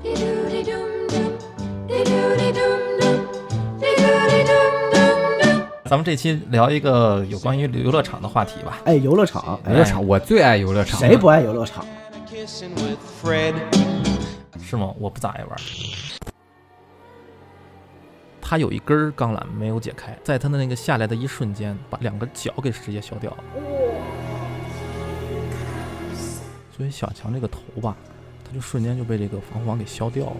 咱们这期聊一个有关于游乐场的话题吧。哎，游乐场，游乐场，我最爱游乐场了。谁不爱游乐场.是吗？我不咋爱玩。他有一根儿钢缆没有解开，在他的那个下来的一瞬间，把两个脚给直接削掉了。所以小强这个头吧，他就瞬间就被这个防护网给削掉了。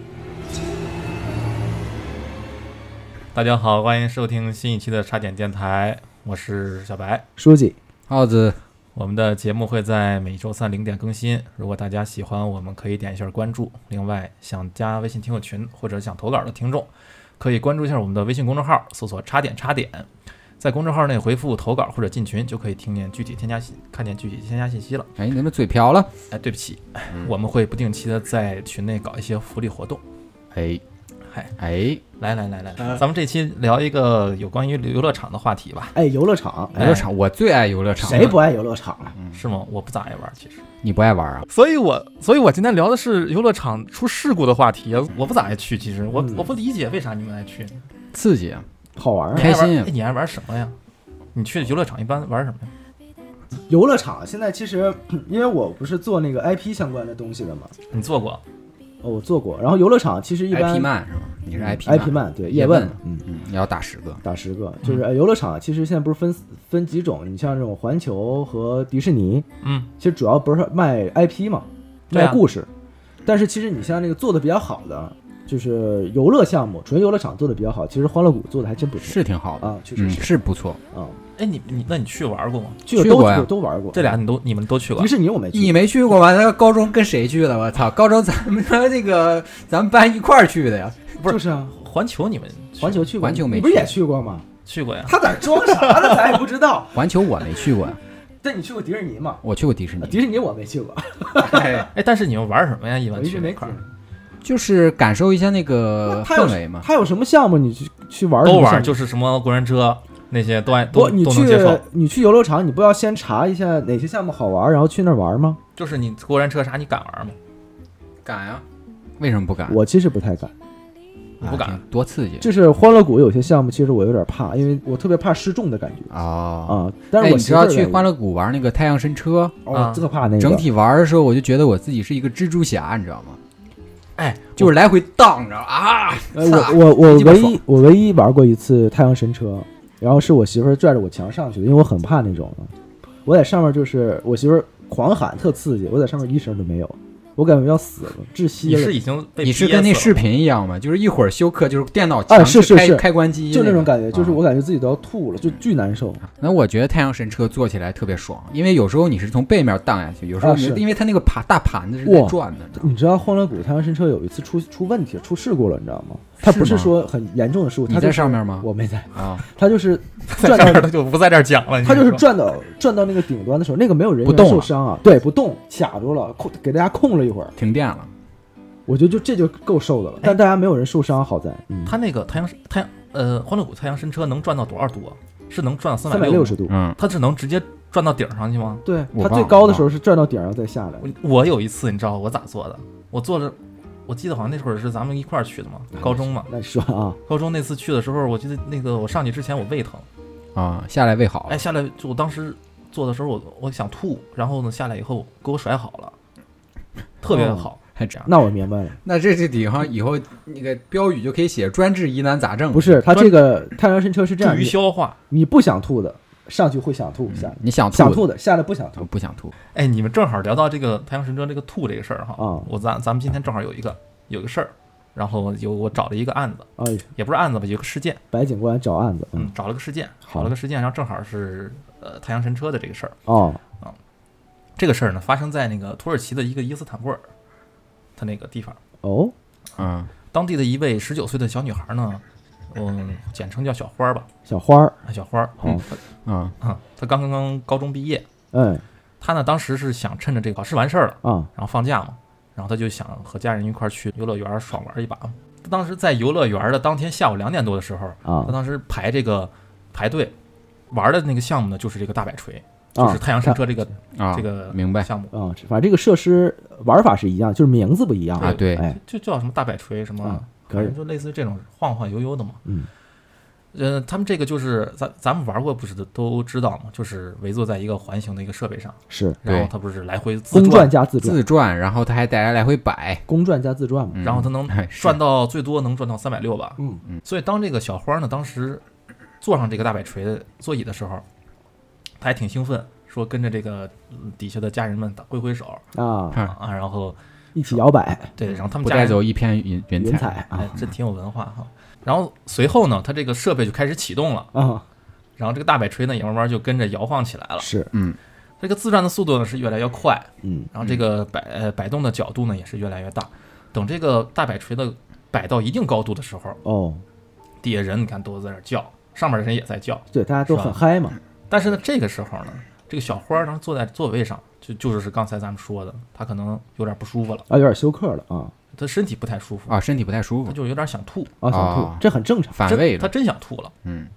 大家好，欢迎收听新一期的插点电台，我是小白。书记，耗子，我们的节目会在每周三零点更新。如果大家喜欢，我们可以点一下关注。另外，想加微信听友群或者想投稿的听众，可以关注一下我们的微信公众号，搜索“插点插点”，在公众号内回复“投稿”或者“进群”，就可以听见具体添加信，看见具体添加信息了。哎，你们嘴瓢了？哎，对不起，我们会不定期的在群内搞一些福利活动。哎，嗨，哎，来来来来，咱们这期聊一个有关于游乐场的话题吧。哎，游乐场，游乐场，我最爱游乐场。谁不爱游乐场啊？是吗？我不咋爱玩，其实。你不爱玩啊？所以我，所以我今天聊的是游乐场出事故的话题。我不咋爱去，其实我、嗯我不理解为啥你们爱去。刺激啊！好玩啊！开心你爱玩哎，你爱玩什么呀？你去游乐场一般玩什么呀？游乐场现在其实，因为我不是做那个 IP 相关的东西的嘛，你做过？哦，我做过。然后游乐场其实一般 IP 漫是吧？你是 IP IP 漫，对，叶问嗯，嗯，你要打十个。打十个，就是呃游乐场其实现在不是分分几种，你像这种环球和迪士尼，嗯，其实主要不是卖 IP 嘛，对啊卖故事，但是其实你像那个做的比较好的，就是游乐项目，纯游乐场做的比较好，其实欢乐谷做的还真不错是挺好的，啊，确实嗯，是是不错。啊，哎，你你那你去玩过吗？去过呀都玩过，这俩你都你们都去过迪？士尼我没去，你没去过吗？那高中跟谁去的？我操，高中咱们那个咱们班一块儿去的呀。不是就是啊，环球你们环球去过，环球没你不是去也去过吗？去过呀？他在装啥呢？咱也不知道。环球我没去过呀，但你去过迪士尼吗？我去过迪士尼，迪士尼我没去过，哎哎，但是你们玩什么呀？一般去那块儿就是感受一下那个氛围嘛。他有什么项目你去去玩？都玩，就是什么过山车那些都爱都不，你去都能接受。你去游乐场，你不要先查一下哪些项目好玩，然后去那儿玩吗？就是你过山车啥，你敢玩吗？敢呀？为什么不敢？我其实不太敢，你不敢啊多刺激就是欢乐谷有些项目，其实我有点怕，因为我特别怕失重的感觉啊！啊。但是哎，我你知道去欢乐乐谷玩那个太阳神车，哦啊，这个怕那个整体玩的时候，我就觉得我自己是一个蜘蛛侠，你知道吗？哎，就是来回荡着啊！呃，我我我唯一我唯一玩过一次太阳神车，然后是我媳妇儿拽着我墙上去的，因为我很怕那种的。我在上面就是我媳妇儿狂喊，特刺激，我在上面一声都没有，我感觉要死了，窒息了你是。已经被你是憋跟那视频一样吗？就是一会儿休克，就是电脑强哎是是是制开开关机，就那种感觉，就是啊我感觉自己都要吐了，就巨难受。那我觉得太阳神车坐起来特别爽，因为有时候你是从背面荡下去，有时候啊是你因为它那个盘大盘子是在哇转的，你知道吗你知道欢乐谷太阳神车有一次出出问题，出事故了，你知道吗？它不是说很严重的事故，你它就是在上面吗我没在，啊，它就是 在转到这儿他就不在这儿讲了。你它就是转到转到那个顶端的时候，那个没有人受伤啊，对，不动，卡住了，控给大家控了一会儿，停电了。我觉得就这就够受的了，但大家没有人受伤，好在，嗯，他那个太阳太阳呃欢乐谷太阳神车能转到多少度啊？是能转到三三百六六十度，嗯，它是能直接转到顶上去吗？对，它最高的时候是转到顶上再下来，我我有一次你知道我咋做的？我坐着，我记得好像那会儿是咱们一块儿去的嘛，高中嘛。那你说啊，高中那次去的时候，我记得那个我上去之前我胃疼，啊，下来胃好了哎，下来就我当时坐的时候我我想吐，然后呢下来以后给我甩好了，特别哦好。还这样。那我明白了，那这这顶上以后那个标语就可以写“专治疑难杂症”。不是，他这个太阳神车是这样，助于你消化。你不想吐的，上去会想吐，下来你想吐想吐的，下来不想吐，不想吐。哎，你们正好聊到这个太阳神车这个吐这个事儿哈，啊。我咱咱们今天正好有一个有一个事儿，然后有我找了一个案子，哎，也不是案子吧，有个事件，白警官找案子，嗯嗯，，找了个事件，好。找了个事件，然后正好是呃太阳神车的这个事儿。哦，这个事儿呢，发生在那个土耳其的一个伊斯坦布尔，他那个地方，哦，嗯，当地的一位十九岁的小女孩呢，嗯，简称叫小花儿吧，小花儿，啊小花儿，嗯，嗯他刚刚刚高中毕业，嗯，他呢当时是想趁着这个考试完事儿了，啊，然后放假嘛，然后他就想和家人一块儿去游乐园儿爽玩一把。当时在游乐园的当天下午两点多的时候，啊他当时排这个排队玩的那个项目呢，就是这个大摆锤。就是太阳神车这个啊，这个明白项目，啊，反正这个设施玩法是一样，就是名字不一样啊对哎，就叫什么大摆锤什么啊，就类似于这种晃晃悠悠的嘛。嗯，呃，他们这个就是咱咱们玩过，不是都知道嘛？就是围坐在一个环形的一个设备上，是然后它不是来回自公转转，加自转，自转，然后它还带来来回摆，公转加自转嘛，嗯然后它能转到最多能转到三百六吧。嗯嗯所以当这个小花呢，当时坐上这个大摆锤的座椅的时候，他还挺兴奋，说跟着这个嗯底下的家人们打挥挥手啊，啊，然后一起摇摆，对，然后他们带走一片云云彩，云彩啊哎，这挺有文化哈。然后随后呢，它这个设备就开始启动了，啊，然后这个大摆锤呢也慢慢就跟着摇晃起来了。是，嗯这个自转的速度呢是越来越快，嗯然后这个摆呃摆动的角度呢也是越来越大。等这个大摆锤的摆到一定高度的时候，哦，底下人你看都在那儿叫，上面的人也在叫。对，大家都很嗨嘛，但是呢，这个时候呢，这个小花儿呢坐在座位上，就就是刚才咱们说的，他可能有点不舒服了，啊，有点休克了啊他身体不太舒服，啊，身体不太舒服，他就有点想吐，啊，想吐啊，这很正常，反胃他真想吐了。嗯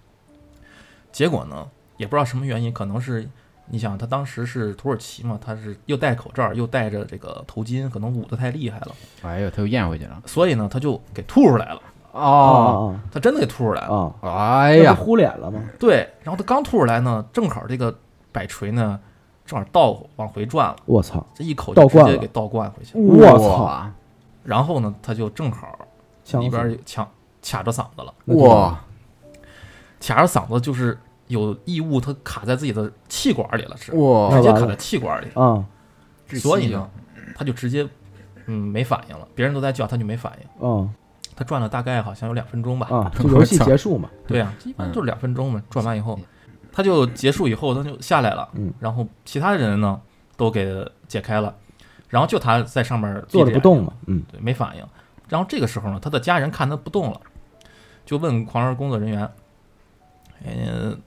结果呢，也不知道什么原因，可能是你想他当时是土耳其嘛，他是又戴口罩又戴着这个头巾，可能捂得太厉害了，哎呦，他又咽回去了，所以呢，他就给吐出来了，哦，啊他真的给吐出来了。哎呀呼脸了吗？对，然后他刚吐出来呢，正好这个摆锤呢，正好倒往回转了，我操，这一口倒灌了就直接给倒灌回去了。我操哇然后呢，他就正好里边有呛卡着嗓子了，哇，卡着嗓子就是有异物，它卡在自己的气管里了，是直接卡在气管里，啊所以呢，他就直接嗯没反应了，别人都在叫，他就没反应。嗯他转了大概好像有两分钟吧，啊，就游戏结束嘛，对呀、一般就是两分钟嘛。转完以后，他就结束以后，他就下来了，嗯。然后其他人呢都给解开了，然后就他在上面坐着不动嘛，嗯。对，没反应。然后这个时候呢，他的家人看他不动了，就问狂人工作人员：“哎，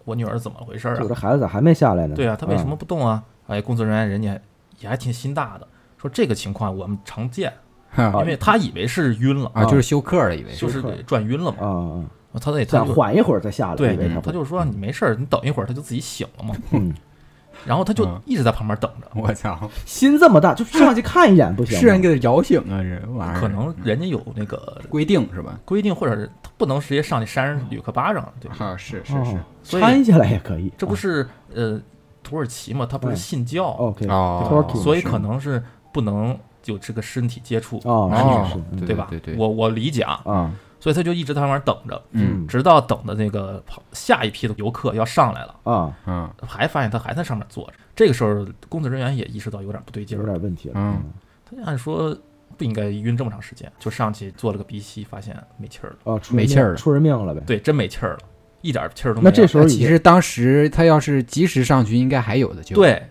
我女儿怎么回事啊？我这孩子咋还没下来呢？对啊，他为什么不动啊？”哎，工作人员人家也还挺心大的，说这个情况我们常见，因为他以为是晕了，啊，就是休克了，以为就是给转晕了嘛。啊啊，他得他想缓一会儿再下来，对他，他就说你没事儿，你等一会儿，他就自己醒了嘛。嗯，然后他就嗯一直在旁边等着，我操，心这么大，就上去看一眼不行吗？是人给他摇醒啊，这玩意儿可能人家有那个规定是吧？规定，或者是他不能直接上去扇人旅客巴掌，对吧？啊，是是哦是，所以搀下来也可以，这不是呃土耳其嘛，他不是嗯信教，OK 哦所以可能是不能有这个身体接触，哦男女哦是嗯对对吧？对对，我我理解啊，啊所以他就一直在旁边等着，嗯直到等的那个跑下一批的游客要上来了，啊，嗯还发现他还在上面坐着。这个时候，工作人员也意识到有点不对劲有，点问题了，嗯他按说不应该晕这么长时间，就上去做了个鼻吸，发现没气儿了。哦，出没气儿了出人命了呗。对，真没气儿了，一点气儿都没有。那这时候其实当时他要是及时上去，应该还有的救。，对，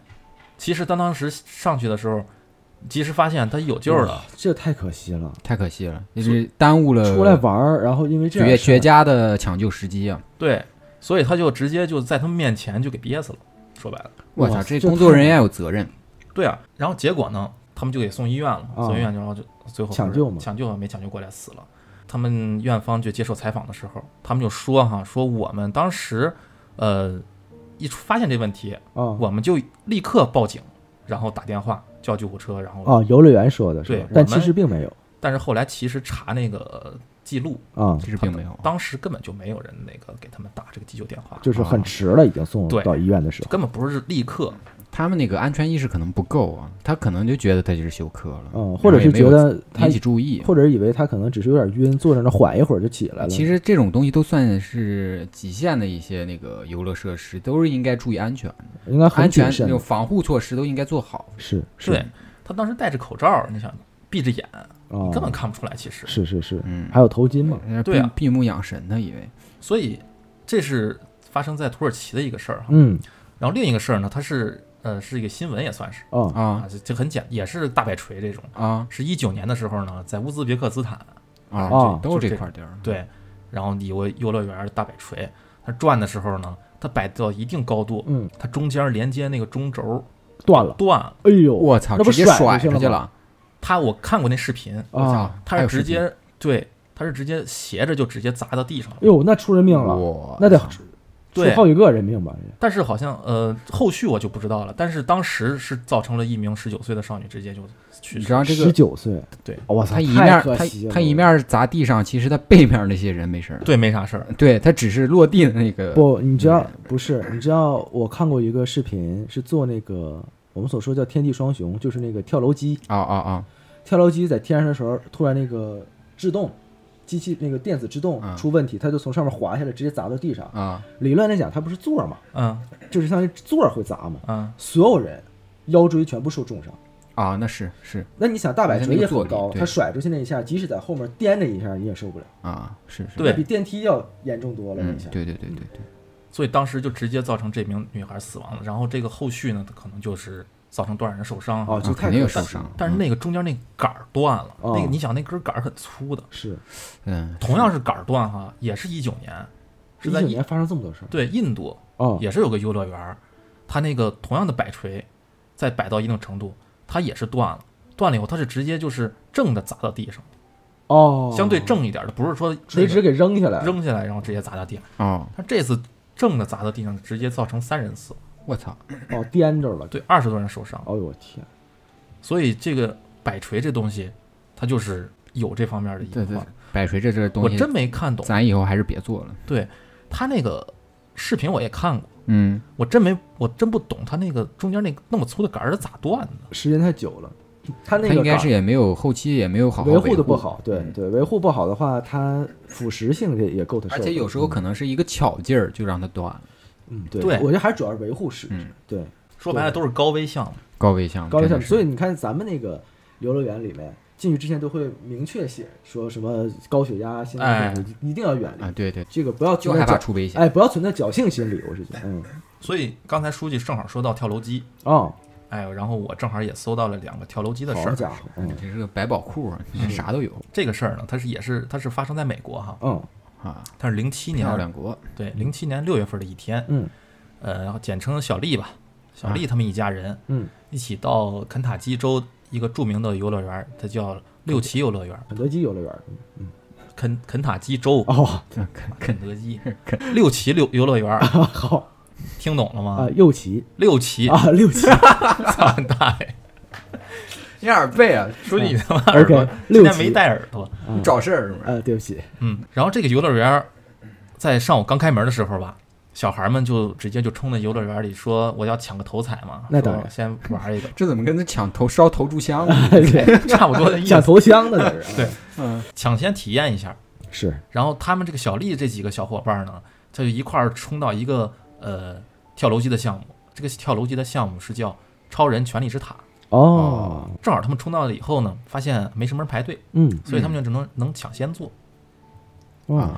其实他当时上去的时候，及时发现他有救了。这太可惜了，太可惜了，就是耽误了出来玩儿，然后因为这样绝绝佳的抢救时机啊！对，所以他就直接就在他们面前就给憋死了。说白了，我操，这这工作人员有责任。对啊。然后结果呢，他们就给送医院了，啊送医院然后就最后抢救嘛抢救没抢救过来死了。他们院方就接受采访的时候，他们就说哈，说我们当时，呃，一出发现这问题，啊我们就立刻报警，然后打电话叫救护车，然后啊，游乐园说的是吧对？但其实并没有但是后来其实查那个记录，啊，其实并没有，当时根本就没有人那个给他们打这个急救电话，就是很迟了，已经送对到医院的时候。根本不是立刻。他们那个安全意识可能不够啊，他可能就觉得他就是休克了，嗯，或者是觉得他引起注意。或者以为他可能只是有点晕，坐在那缓一会儿就起来了。其实这种东西都算是极限的一些那个游乐设施，都是应该注意安全的，应该很安全谨慎那种，防护措施都应该做好。是是对他当时戴着口罩，你想闭着眼，啊你，根本看不出来。其实，是是是，嗯，还有头巾嘛，呃对啊。闭闭目养神的，以为。所以这是发生在土耳其的一个事儿哈。嗯。然后另一个事儿呢，它是呃是一个新闻也算是哦。啊。啊，这这很简，也是大摆锤这种。啊。是一九年的时候呢，在乌兹别克斯坦，啊啊都就是这这块地儿。对，然后有个游乐园大摆锤，它转的时候呢，它摆到一定高度，嗯，它中间连接那个中轴断了，断。了。哎呦，我操，那不直接甩甩出去了吗出去了！它我看过那视频，啊，他是直接对，他是直接斜着就直接砸到地上了。哎呦，那出人命了，哇，那得对出好几个人命吧？但是好像呃后续我就不知道了，但是当时是造成了一名十九岁的少女直接就去世你知。道这十个，九岁，对我操，他一太面他可惜他一面砸地上，其实他背面那些人没事儿，对，没啥事儿。对他只是落地的那个不，你知道不是？你知道我看过一个视频，是做那个我们所说叫天地双雄，就是那个跳楼机，啊啊啊，跳楼机在天上的时候，突然那个制动。机器那个电子制动嗯出问题，它就从上面滑下来，直接砸到地上。啊理论来讲，它不是座儿嘛，嗯就是相当于座儿会砸嘛，嗯，所有人腰椎全部受重伤。啊，那是是那你想，大摆锤也很高，它甩出去那一下，即使在后面颠着一下，你也受不了，啊是是，对比电梯要严重多了。那嗯一下，对对对对对，所以当时就直接造成这名女孩死亡了。然后这个后续呢，可能就是造成多少人受伤哦，就肯定有受伤，但是那个中间那杆儿断了，哦那个你想那根杆儿很粗的，是。嗯，同样是杆儿断哈，也是一九年，是在一九年发生这么多事儿。对印度哦，也是有个游乐园儿，它那个同样的摆锤，在摆到一定程度，它也是断了，断了以后它是直接就是正的砸到地上，哦，相对正一点的，不是说垂直给扔下来，扔下来然后直接砸到地上，哦，它这次正的砸到地上，直接造成三人死，我操，哦，颠着了。对，二十多人受伤，哦呦我天，所以这个摆锤这东西，它就是有这方面的对对隐患。，摆锤这这东西，我真没看懂，咱以后还是别做了，对他那个视频我也看过，嗯，我真没我真不懂他那个中间那个那么粗的杆儿是咋断的。时间太久了，他那个杆应该是也没有后期也没有好好维护的不好，对嗯。对，维护不好的话，它腐蚀性也也够它受的。而且有时候可能是一个巧劲儿就让它断了，嗯，对，对。我觉得还是主要是维护是嗯，对。说白了都是高危项目。高危项目，高危项目。所以你看咱们那个游乐园里面进去之前都会明确写说什么高血压、心哎脏病一定要远离。啊，对对，这个，不要就害怕出危险，哎，不要存在侥幸心理，我是觉得，嗯，所以刚才书记正好说到跳楼机，哦，哎，然后我正好也搜到了两个跳楼机的事儿。好家伙，嗯。这是个百宝库啊，这啥都有。这个事儿呢，它是也是它是发生在美国哈，嗯啊，它是零七年漂亮国，对零七年六月份的一天，嗯。呃，简称小丽吧。小丽他们一家人嗯，一起到肯塔基州一个著名的游乐园，它叫六旗游乐园，肯德基游乐园，嗯肯肯塔基州哦，这肯肯德基六旗游游乐园，好。听懂了啊，吗？右旗。六旗，啊，六旗。操你大爷！你耳背啊，说你他妈耳朵今天没戴耳朵。你找事儿是吗？呃，对不起，嗯，然后这个游乐园儿在上午刚开门的时候吧，小孩们就直接就冲到游乐园里说我要抢个头彩嘛，那当然说先玩一个，这怎么跟他抢头烧头炷香呢？对，差不多的意思，抢头香的那是，对啊嗯，抢先体验一下。是，然后他们这个小丽这几个小伙伴呢，他就一块儿冲到一个呃跳楼机的项目，这个跳楼机的项目是叫超人权力之塔。哦，正好他们冲到了以后呢，发现没什么人排队，嗯，所以他们就只能能抢先坐，哇。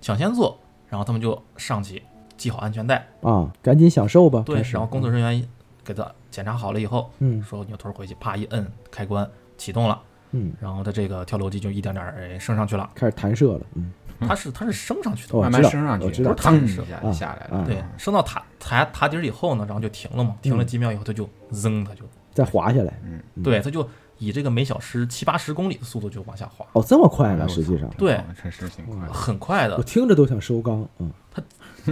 抢先坐，然后他们就上去系好安全带，啊，赶紧享受吧，对然后工作人员给他检查好了以后，嗯说扭头回去，啪一摁开关启动了，嗯，然后他这个跳楼机就一点点儿哎升上去了，开始弹射了，嗯，它是它是升上去的，哦慢慢升上去，我知道不是腾一我知道下就下来了啊，对，升到塔塔塔底儿以后呢，然后就停了嘛，停了嗯。几秒以后，它就扔，它就再滑下来，嗯，嗯。对，它就以这个每小时七八十公里的速度就往下滑，哦，这么快呢，实际上，对。确实挺快，很快的。我，听着都想收缸，嗯，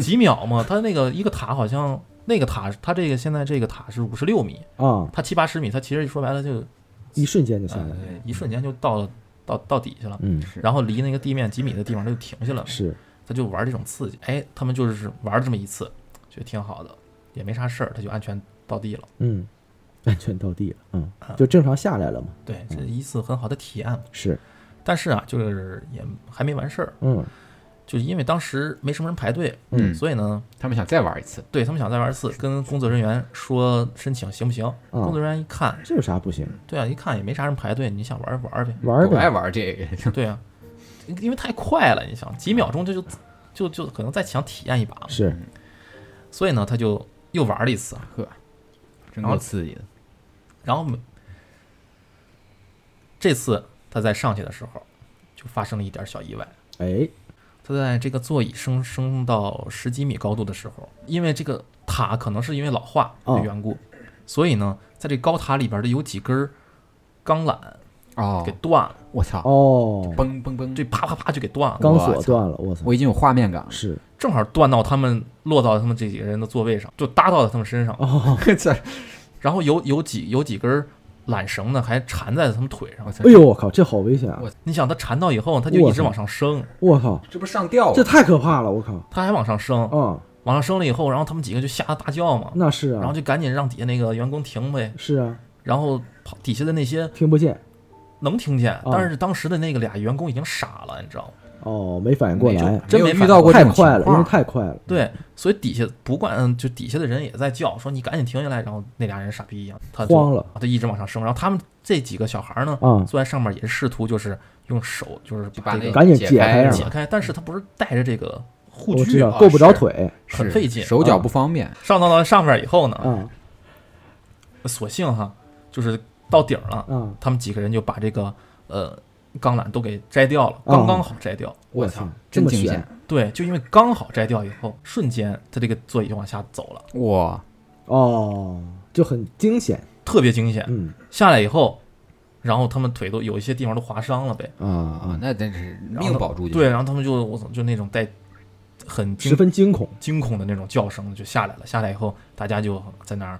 几秒嘛，它那个一个塔好像那个塔，它这个现在这个塔是五十六米，啊，它七八十米，它其实说白了就一瞬间就下呃来了，一瞬间就到了到到底下了，嗯，是。然后离那个地面几米的地方它就停下了，是，他就玩这种刺激，哎，他们就是玩了这么一次，觉得挺好的，也没啥事儿，他就安全到地了。嗯，安全到地了，嗯啊，就正常下来了嘛，对，这一次很好的体验嘛。是，但是啊，就是也还没完事儿，嗯就是因为当时没什么人排队，嗯所以呢，他们想再玩一次，对他们想再玩一次，跟工作人员说申请行不行？工作啊，人员一看，这有啥不行？对啊，一看也没啥人排队，你想玩玩呗，玩我爱，玩这个，对啊，因为太快了，你想几秒钟这就就就可能再想体验一把嘛，是，所以呢，他就又玩了一次，呵，真然后够刺激的，然后没这次他在上去的时候，就发生了一点小意外。哎，他在这个座椅升升到十几米高度的时候，因为这个塔可能是因为老化的哦缘故，所以呢，在这高塔里边的有几根儿钢缆哦。给，断了，我操，哦，嘣嘣嘣，这啪啪啪就给断了，钢我操索断了，我操，我已经有画面感了。是。正好断到他们落到他们这几个人的座位上，就搭到了他们身上，哦，然后有有几有几根缆绳呢，还缠在他们腿上哎呦，我靠，这好危险啊！你想，它缠到以后，它就一直往上升，我靠，这不上吊这太可怕了！我靠，它还往上升，啊，往上升了以后，然后他们几个就吓得大叫嘛，那是啊，然后就赶紧让底下那个员工停呗，是啊，然后跑底下的那些听不见能听见，哦但是当时的那个俩员工已经傻了，你知道吗？哦，没反应过来，真没遇到过太快了，因为。太快了。对，所以底下不管就底下的人也在叫，说你赶紧停下来，然后那俩人傻逼一样，他就慌了，他一直往上升，然后他们这几个小孩呢，啊，坐在上面也是试图就是用手就是把那个赶紧解解开解开，但是他不是带着这个护具啊，够不着腿很费劲。手脚不方便。上到了上面以后呢，嗯索性哈，就是到顶了，啊！他们几个人就把这个呃钢缆都给摘掉了，哦刚刚好摘掉。我操真惊险！对，就因为刚好摘掉以后，瞬间他这个座椅就往下走了，哇，哦，就很惊险。特别惊险。嗯下来以后，然后他们腿都有一些地方都划伤了呗，啊啊啊，，那真是命保住就对，然后他们就我操，就那种带很十分惊恐。惊恐的那种叫声就下来了。下来以后，大家就在那儿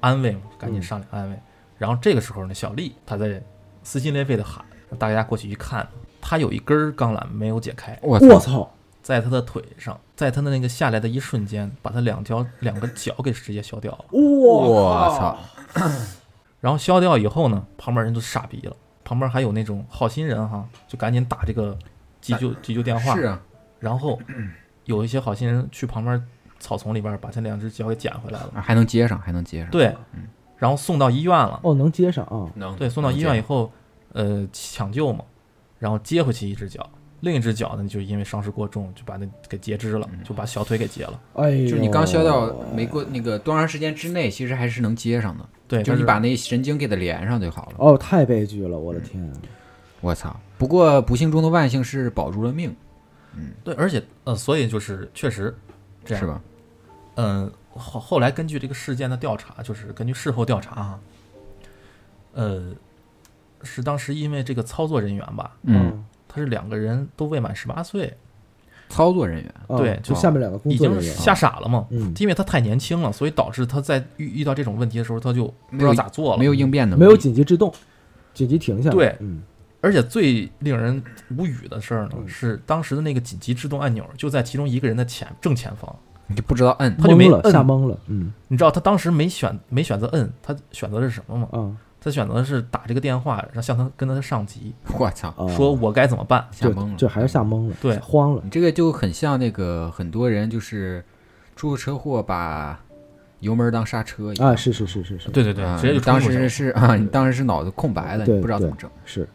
安慰嘛，赶紧上来安慰。然后这个时候呢，小丽她在撕心裂肺的喊，大家过去一看，他有一根儿钢缆没有解开，我操，在他的腿上，在他的那个下来的一瞬间，把他两条两个脚给直接削掉了。我操！然后削掉以后呢，旁边人都傻逼了，旁边还有那种好心人哈，就赶紧打这个急救急救电话。是啊，然后有一些好心人去旁边草丛里边把他两只脚给捡回来了，还能接上，还能接上。对，然后送到医院了。哦，能接上啊！能对，送到医院以后，呃，抢救嘛，然后接回去一只脚，另一只脚呢，就因为伤势过重，就把那给截肢了，就把小腿给截了。哎，就是你刚削掉没过那个多长时间之内，其实还是能接上的，对，就是你把那神经给它连上就好了。哦，太悲剧了，我的天！我操！不过不幸中的万幸是保住了命，嗯对，而且呃，所以就是确实这样是？吧？嗯，后后来根据这个事件的调查，就是根据事后调查啊，呃，是当时因为这个操作人员吧，嗯，他是两个人都未满十八岁，操作人员啊对就下面两个工已经作人员，吓傻了嘛。嗯，因为他太年轻了，所以导致他在遇遇到这种问题的时候，他就不知没有道咋做了。没有应变能力，没有紧急制动，紧急停下来。对嗯，而且最令人无语的事儿呢，嗯是当时的那个紧急制动按钮就在其中一个人的前正前方。你就不知道摁。他就没懵了，摁吓懵了。嗯你知道他当时没选没选择摁，他选择的是什么吗？啊他选择的是打这个电话，让向他跟他的上级 我操！啊，说我该怎么办。吓懵了，就还是吓懵了，对。慌了。你这个就很像那个很多人就是出了车祸把油门当刹车一样。啊，是是是是是，对对对，啊直接就你当冲过去了。时是啊，你当时是脑子空白了，你不知道怎么整。是。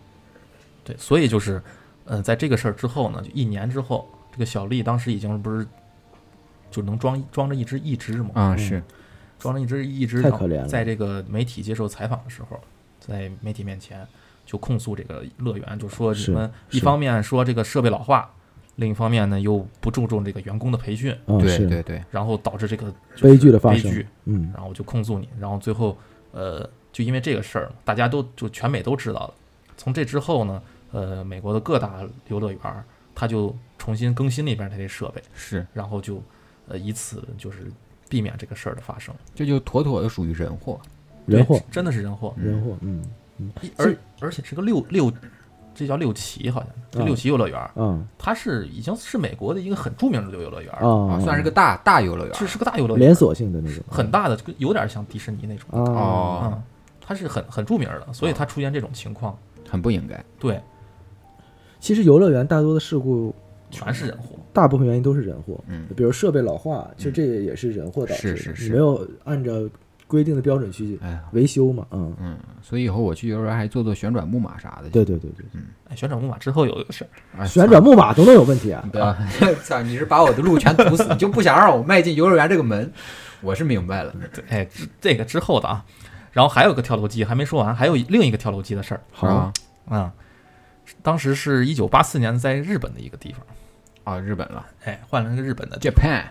对，所以就是，呃，在这个事儿之后呢，就一年之后，这个小丽当时已经不是就能装装着一只一只嘛，啊，嗯是装着一只义肢，然后太可怜了。在这个媒体接受采访的时候，在媒体面前就控诉这个乐园，就说你们一方面说这个设备老化，另一方面呢又不注重这个员工的培训，嗯对对对，然后导致这个悲剧的发生悲剧，嗯。然后我就控诉你，然后最后呃，就因为这个事儿，大家都就全美都知道了。从这之后呢，呃，美国的各大游乐园儿，它就重新更新了一遍它这设备，是。然后就呃以此就是避免这个事儿的发生。这就妥妥的属于人祸。人祸真的是人祸，人祸，嗯一而而且是个六六，这叫六旗好像，这嗯六旗游乐园儿，啊它是已经是美国的一个很著名的游乐园儿，啊，啊，算是个大大游乐园。是是个大游乐园连，锁性的那种，很大的，有点像迪士尼那种。啊哦，嗯，它是很很著名的，所以它出现这种情况，很不应该。对，其实游乐园大多的事故，全是人祸。大部分原因都是人祸，嗯，比如设备老化，其实这也是人祸导致的，是是是。你没有按照规定的标准去哎，维修嘛，嗯，嗯，所以以后我去幼儿园还做做旋转木马啥的。对对对对，哎，旋转木马之后有一个事儿，哎，旋转木马都能有问题啊。操！不要，操！你是把我的路全堵死，你就不想让我迈进幼儿园这个门？我是明白了。对，哎，这这个之后的啊，然后还有个跳楼机还没说完，还有另一个跳楼机的事儿。好。啊。啊、当时是一九八四年在日本的一个地方，啊，日本了哎，换了一个日本的，Japan。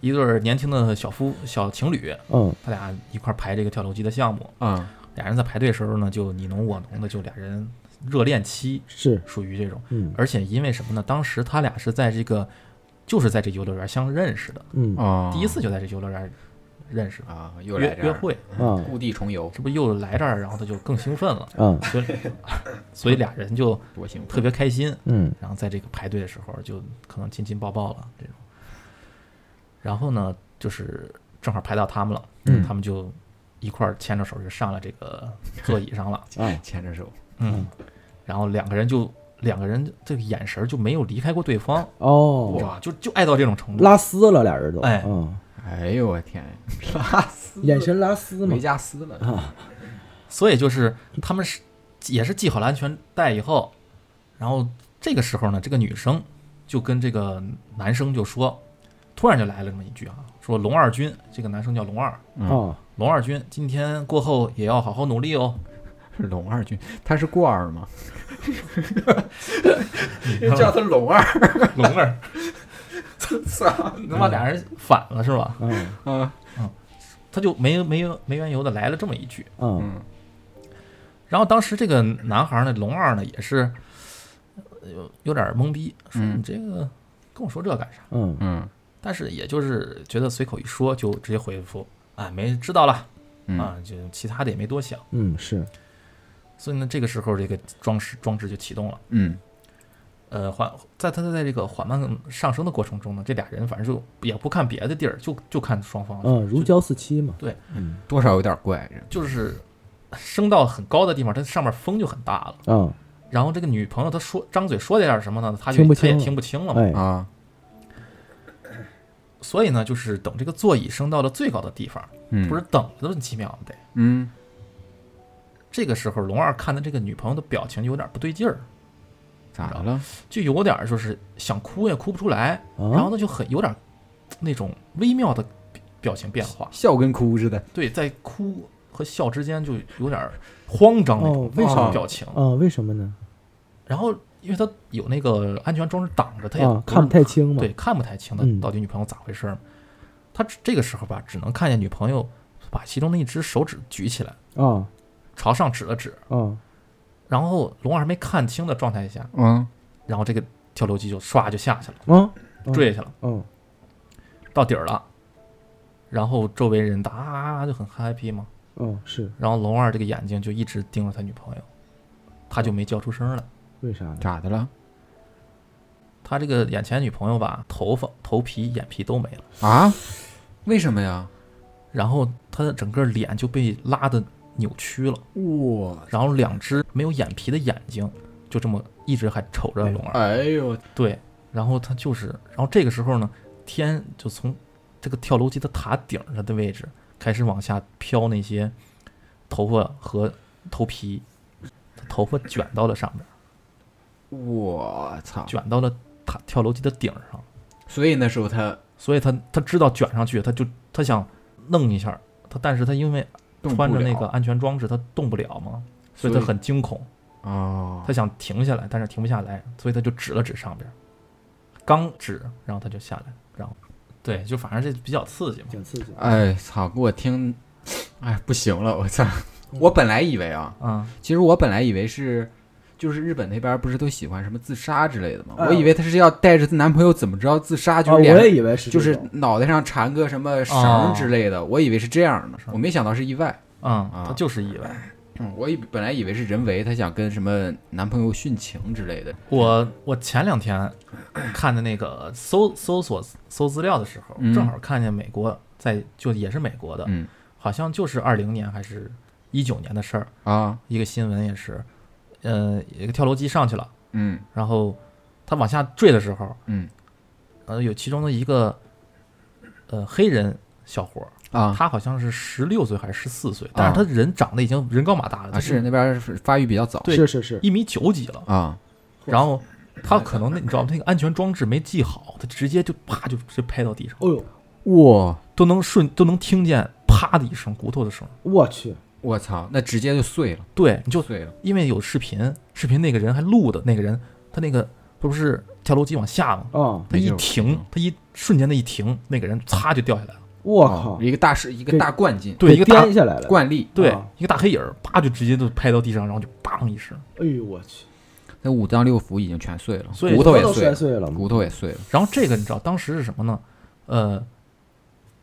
一对儿年轻的小夫小情侣，嗯。他俩一块儿排这个跳楼机的项目，嗯，俩人在排队的时候呢，就你侬我侬的，就俩人热恋期，是，属于这种。嗯。而且因为什么呢？当时他俩是在这个，就是在这游乐园相认识的，嗯。哦，第一次就在这游乐园认识，啊，又来这儿约约会，啊故地重游，这不又来这儿，然后他就更兴奋了，嗯。所以所以俩人就多兴奋！特别开心。嗯。然后在这个排队的时候，就可能亲亲抱抱了这种。然后呢，就是正好排到他们了，嗯。他们就一块儿牵着手就上了这个座椅上了，啊牵着手，嗯，然后两个人就两个人这个眼神就没有离开过对方，哦，哇，就就爱到这种程度。拉丝了，俩人都，哎嗯，哎呦我天，拉丝眼神拉丝嘛维，加斯了，啊，所以就是他们是也是系好了安全带以后，然后这个时候呢，这个女生就跟这个男生就说，突然就来了这么一句啊，说龙二军，这个男生叫龙二，嗯，哦，龙二军今天过后也要好好努力哦。是龙二军，他是过儿吗？叫他龙二，龙二，操！他妈俩人反了是吧？嗯嗯嗯，他就没没没缘由的来了这么一句，嗯嗯然后当时这个男孩呢，龙二呢也是呃有有点懵逼，说嗯你这个跟我说这干啥？嗯嗯但是也就是觉得随口一说，就直接回复啊，没知道了嗯啊，就其他的也没多想。嗯是，所以呢，这个时候这个装饰装置就启动了。嗯呃，缓在他在这个缓慢上升的过程中呢，这俩人反正就也不看别的地儿，就就看双方，嗯，如胶似漆嘛，对，嗯多少有点怪，就是升到很高的地方，它上面风就很大了。嗯，然后这个女朋友她说张嘴说点什么呢，他就听不他也听不清了嘛。哎，啊，所以呢，就是等这个座椅升到了最高的地方，嗯，不是等了几秒得。嗯。这个时候，龙二看的这个女朋友的表情有点不对劲儿，咋着了？就有点就是想哭也哭不出来，啊然后呢就很有点那种微妙的表情变化。笑跟哭似的，对，在哭和笑之间就有点慌张那种哦为什么表情。啊，为什么呢？然后因为他有那个安全装置挡着，他也啊，看不太清嘛，对，看不太清他嗯到底女朋友咋回事儿。他这个时候吧，只能看见女朋友把其中的一只手指举起来，啊朝上指了指，啊然后龙二还没看清的状态下，嗯然后这个跳楼机就唰就下去了，啊，嗯坠下去了，嗯到底儿了。然后周围人打啊就很 happy 嘛，嗯是，然后龙二这个眼睛就一直盯着他女朋友，他就没叫出声来。为啥？咋的了？他这个眼前女朋友吧，头发、头皮、眼皮都没了，啊？为什么呀？然后他的整个脸就被拉的扭曲了，哇！然后两只没有眼皮的眼睛就这么一直还瞅着龙二。哎呦，对，然后他就是，然后这个时候呢，天就从这个跳楼机的塔顶上的位置开始往下飘那些头发和头皮，他头发卷到了上面，我操！卷到了塔跳楼机的顶上。所以那时候他所以他他知道卷上去，他就他想弄一下他，但是他因为动穿着那个安全装置，他动不了嘛，所以他很惊恐，啊他，想停下来，但是停不下来，所以他就指了指上边，刚指，然后他就下来，然后。对，就反正这比较刺激嘛，挺刺激，哎操！给我听，哎不行了，我操！我本来以为啊，嗯，其实我本来以为是，就是日本那边不是都喜欢什么自杀之类的吗？哎我以为她是要带着她男朋友怎么着自杀，就啊，我是脸、也以为是就是脑袋上缠个什么绳之类的，我以为是这样的，我没想到是意外。嗯，啊他就是意外。嗯，我以本来以为是人为，她想跟什么男朋友殉情之类的。我我前两天看的那个搜搜索搜资料的时候，嗯正好看见美国在就也是美国的，嗯好像就是二零年还是一九年的事儿，啊一个新闻也是，呃，一个跳楼机上去了，嗯。然后他往下坠的时候，嗯。呃，有其中的一个呃黑人小伙儿，啊。他好像是十六岁还是十四岁，但是他人长得已经人高马大了，是那边是发育比较早。对是是是，一米九几了，啊。然后他可能那你知道吗？那个安全装置没系好，他直接就啪就直接拍到地上，哦呦，哇都能顺都能听见啪的一声骨头的声。我去，我操，那直接就碎了，对，你就碎了因为有视频，视频那个人还录的那个人，他那个不是跳楼机往下吗？啊，他一停，他一瞬间的一停，那个人擦就掉下来了。我哦靠，一个大是一个大灌进对，一个大颠下来了，惯例，对啊一个大黑影儿，啪就直接就拍到地上，然后就梆一声。哎呦我去，那五脏六腑已经全碎了，所以骨头也都碎了，碎了，骨头也碎了。然后这个你知道当时是什么呢？呃，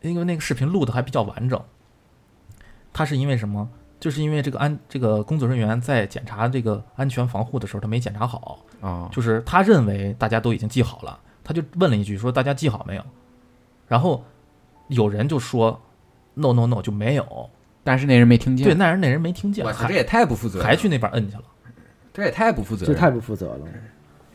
因为那个视频录的还比较完整，他是因为什么？就是因为这个安这个工作人员在检查这个安全防护的时候，他没检查好，啊，就是他认为大家都已经系好了，他就问了一句说大家系好没有？然后有人就说 no no no 就没有，但是那人没听见。对，那人那人没听见，我操，还这也太不负责还去那边摁去了。这也太不负责。这太不负责了。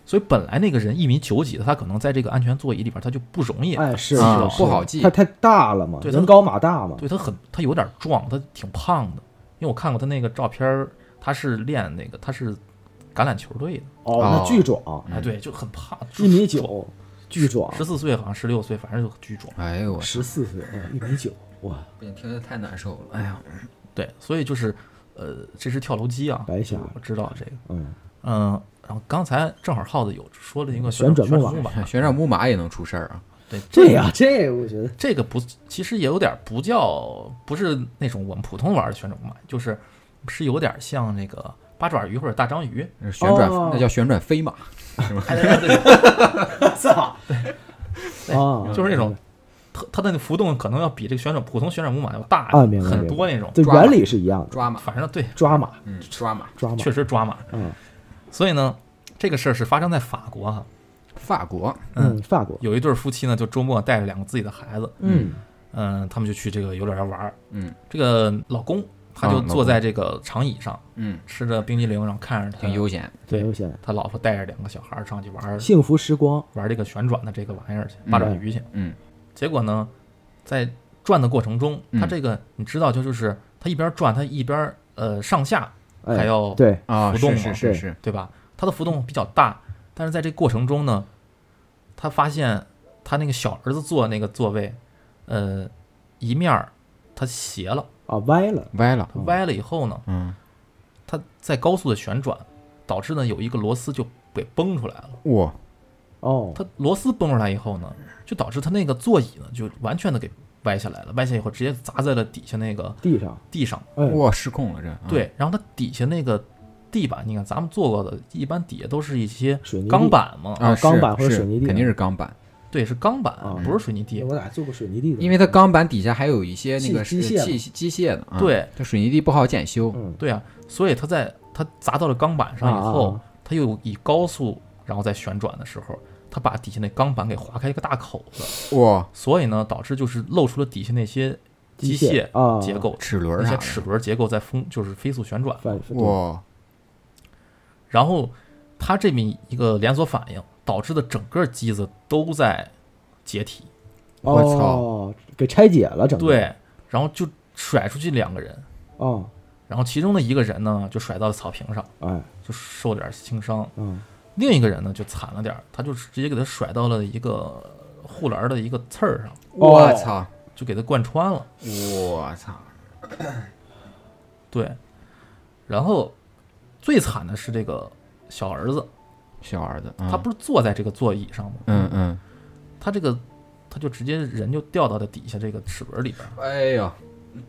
所以本来那个人一米九几的，他可能在这个安全座椅里边他就不容易，哎，是不好记。他太大了嘛，对人高马大嘛，对他很他有点壮，他挺胖的，因为我看过他那个照片儿，他是练那个他是橄榄球队的，哦，哦。那巨壮，哎，对，就很胖，一米九，巨壮，十四岁好像十六岁，反正就巨壮。哎呦我，十四岁，嗯一米九，哇，不行，听着太难受了。哎呀，对，所以就是呃，这是跳楼机啊，白瞎。我知道这个，嗯，嗯。然后刚才正好耗子有说了一个旋转木马木马，旋转木马也能出事儿啊！对这呀，这我觉得这个不，其实也有点不叫，不是那种我们普通玩的旋转木马，就是是有点像那个八爪鱼或者大章鱼，那旋转哦。那叫旋转飞马，哎对对对。操，啊，就是那种它它的那浮动可能要比这个旋转普通旋转木马要大很多那种，这抓马原理是一样的，抓马，反正对，抓马，嗯，抓马。抓马，确实抓马。嗯所以呢，这个事儿是发生在法国哈，法国，嗯，法国，有一对夫妻呢，就周末带着两个自己的孩子，嗯。嗯，他们就去这个游乐园玩儿。嗯。这个老公他就坐在这个长椅上，嗯，吃着冰激凌，然后看着他挺悠闲。对挺悠闲，他老婆带着两个小孩儿上去玩儿幸福时光，玩这个旋转的这个玩意儿去，嗯。八爪鱼去。嗯。结果呢，在转的过程中，嗯他这个你知道，就就是他一边转，他一边呃上下哎，还要对，啊，浮动嘛是是是是，对吧？它的浮动比较大，但是在这过程中呢，他发现他那个小儿子坐那个座位，呃，一面儿它斜了，啊，歪了，歪了。嗯歪了以后呢，嗯，它在高速的旋转，导致呢有一个螺丝就给崩出来了。哇，哦，它螺丝崩出来以后呢，就导致它那个座椅呢就完全的给歪下来了，歪下以后直接砸在了底下那个地上，地上。哎，哇，失控了这。啊，对，然后它底下那个地板，你看咱们做过的，一般底下都是一些水泥钢，板嘛，啊，是钢板或者是水泥地肯定是钢板，对，是钢板啊，不是水泥地。我咋做过水泥地的？因为它钢板底下还有一些那个机机械机机械的，啊对，它水泥地不好检修。嗯，对啊，所以它在它砸到了钢板上以后，它又以高速然后再旋转的时候，它把底下那钢板给划开一个大口子，哇，所以呢，导致就是露出了底下那些机械啊，结构，齿轮那些齿轮结构在风就是飞速旋转，哇，然后它这么一个连锁反应，导致的整个机子都在解体，我操。哦，给拆解了，整个，对，然后就甩出去两个人，哦，然后其中的一个人呢就甩到了草坪上，哎，就受点轻伤，嗯，另一个人呢就惨了点儿，他就直接给他甩到了一个护栏的一个刺儿上，我操，就给他贯穿了。我操，对，然后最惨的是这个小儿子，小儿子，嗯他不是坐在这个座椅上吗？嗯嗯，他这个他就直接人就掉到了底下这个齿轮里边儿，哎呀，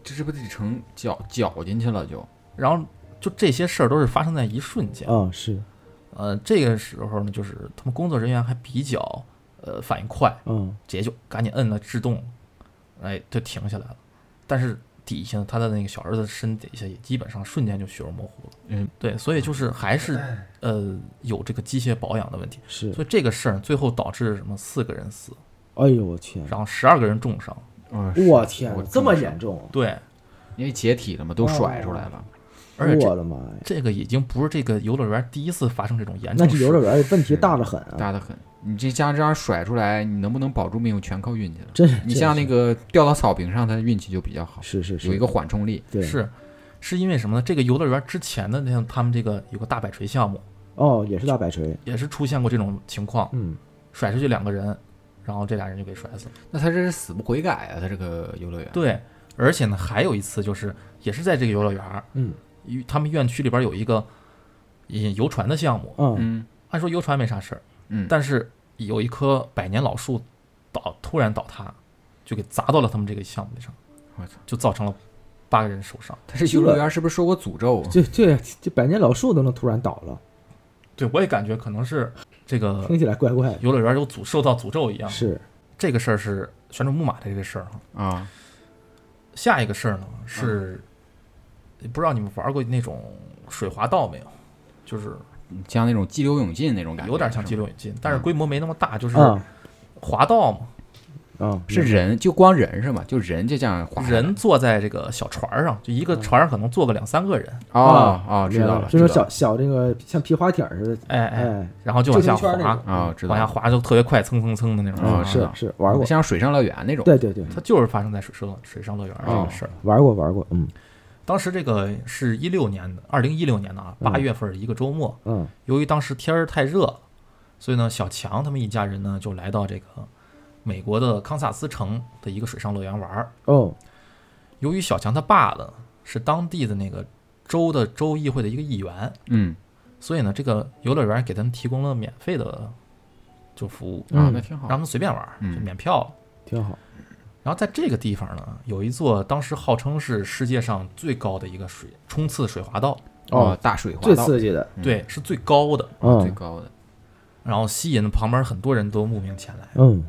这是不是得成绞绞进去了就？然后就这些事儿都是发生在一瞬间。啊，是，呃，这个时候呢，就是他们工作人员还比较呃反应快，嗯，直接就赶紧摁了制动，哎，就停下来了。但是底下他的那个小儿子身底下也基本上瞬间就血肉模糊了。嗯，对，所以就是还是呃有这个机械保养的问题，是，所以这个事儿最后导致什么四个人死，哎呦我天，然后十二个人重伤。嗯我天我，这么严重，对，因为解体了嘛，都甩出来了。而且这我的妈呀，这个已经不是这个游乐园第一次发生这种严重那这游乐园问题大得很啊，大得很，你这家这样甩出来，你能不能保住命，全靠运气了。真是，你像那个，掉到草坪上，他运气就比较好，是是是，有一个缓冲力。对，是是因为什么呢？这个游乐园之前的那样，他们这个有个大摆锤项目，哦，也是大摆锤，也是出现过这种情况，嗯，甩出去两个人，然后这俩人就给甩死了。那他这是死不悔改啊！他这个游乐园，对，而且呢，还有一次就是也是在这个游乐园，嗯与他们院区里边有一个引游船的项目。嗯，嗯按说游船没啥事儿，嗯，但是有一棵百年老树倒突然倒塌，就给砸到了他们这个项目上，我操！就造成了八个人受伤。但是游乐园是不是受过诅咒啊？这这这百年老树都能突然倒了，对我也感觉可能是这个听起来怪怪的。游乐园有诅受到诅咒一样。是，这个事儿是旋转木马的这个事儿哈。啊，下一个事儿呢是，不知道你们玩过那种水滑道没有？就是像那种激流勇进那种感觉，有点像激流勇进，但是规模没那么大，就是啊滑道嘛，嗯，是人，就光人是吗？就人就这样滑人坐在这个小船儿上，就一个船上可能坐个两三个人，哦哦，知道了，就那种知道小小那个像皮划艇似的，哎哎，哎，然后就往下滑。救生圈那种，了哦，知道往下滑就特别快，蹭蹭蹭的那种。哦啊是是玩过，像水上乐园那种，对对对，它就是发生在水上水上乐园这哦个事儿。玩过玩过，嗯当时这个是一六年的，二零一六年的啊，嗯。八月份儿一个周末，嗯。由于当时天儿太热，所以呢，小强他们一家人呢就来到这个美国的康萨斯城的一个水上乐园玩儿。哦。由于小强他爸呢是当地的那个州的州议会的一个议员，嗯。所以呢，这个游乐园给他们提供了免费的就服务，啊，嗯。那挺好。让他们随便玩儿，嗯。就免票。挺好，然后在这个地方呢，有一座当时号称是世界上最高的一个水冲刺水滑道，哦，大水滑最道刺激的，嗯对，是最高的，最嗯高的，然后吸引旁边很多人都慕名前来。嗯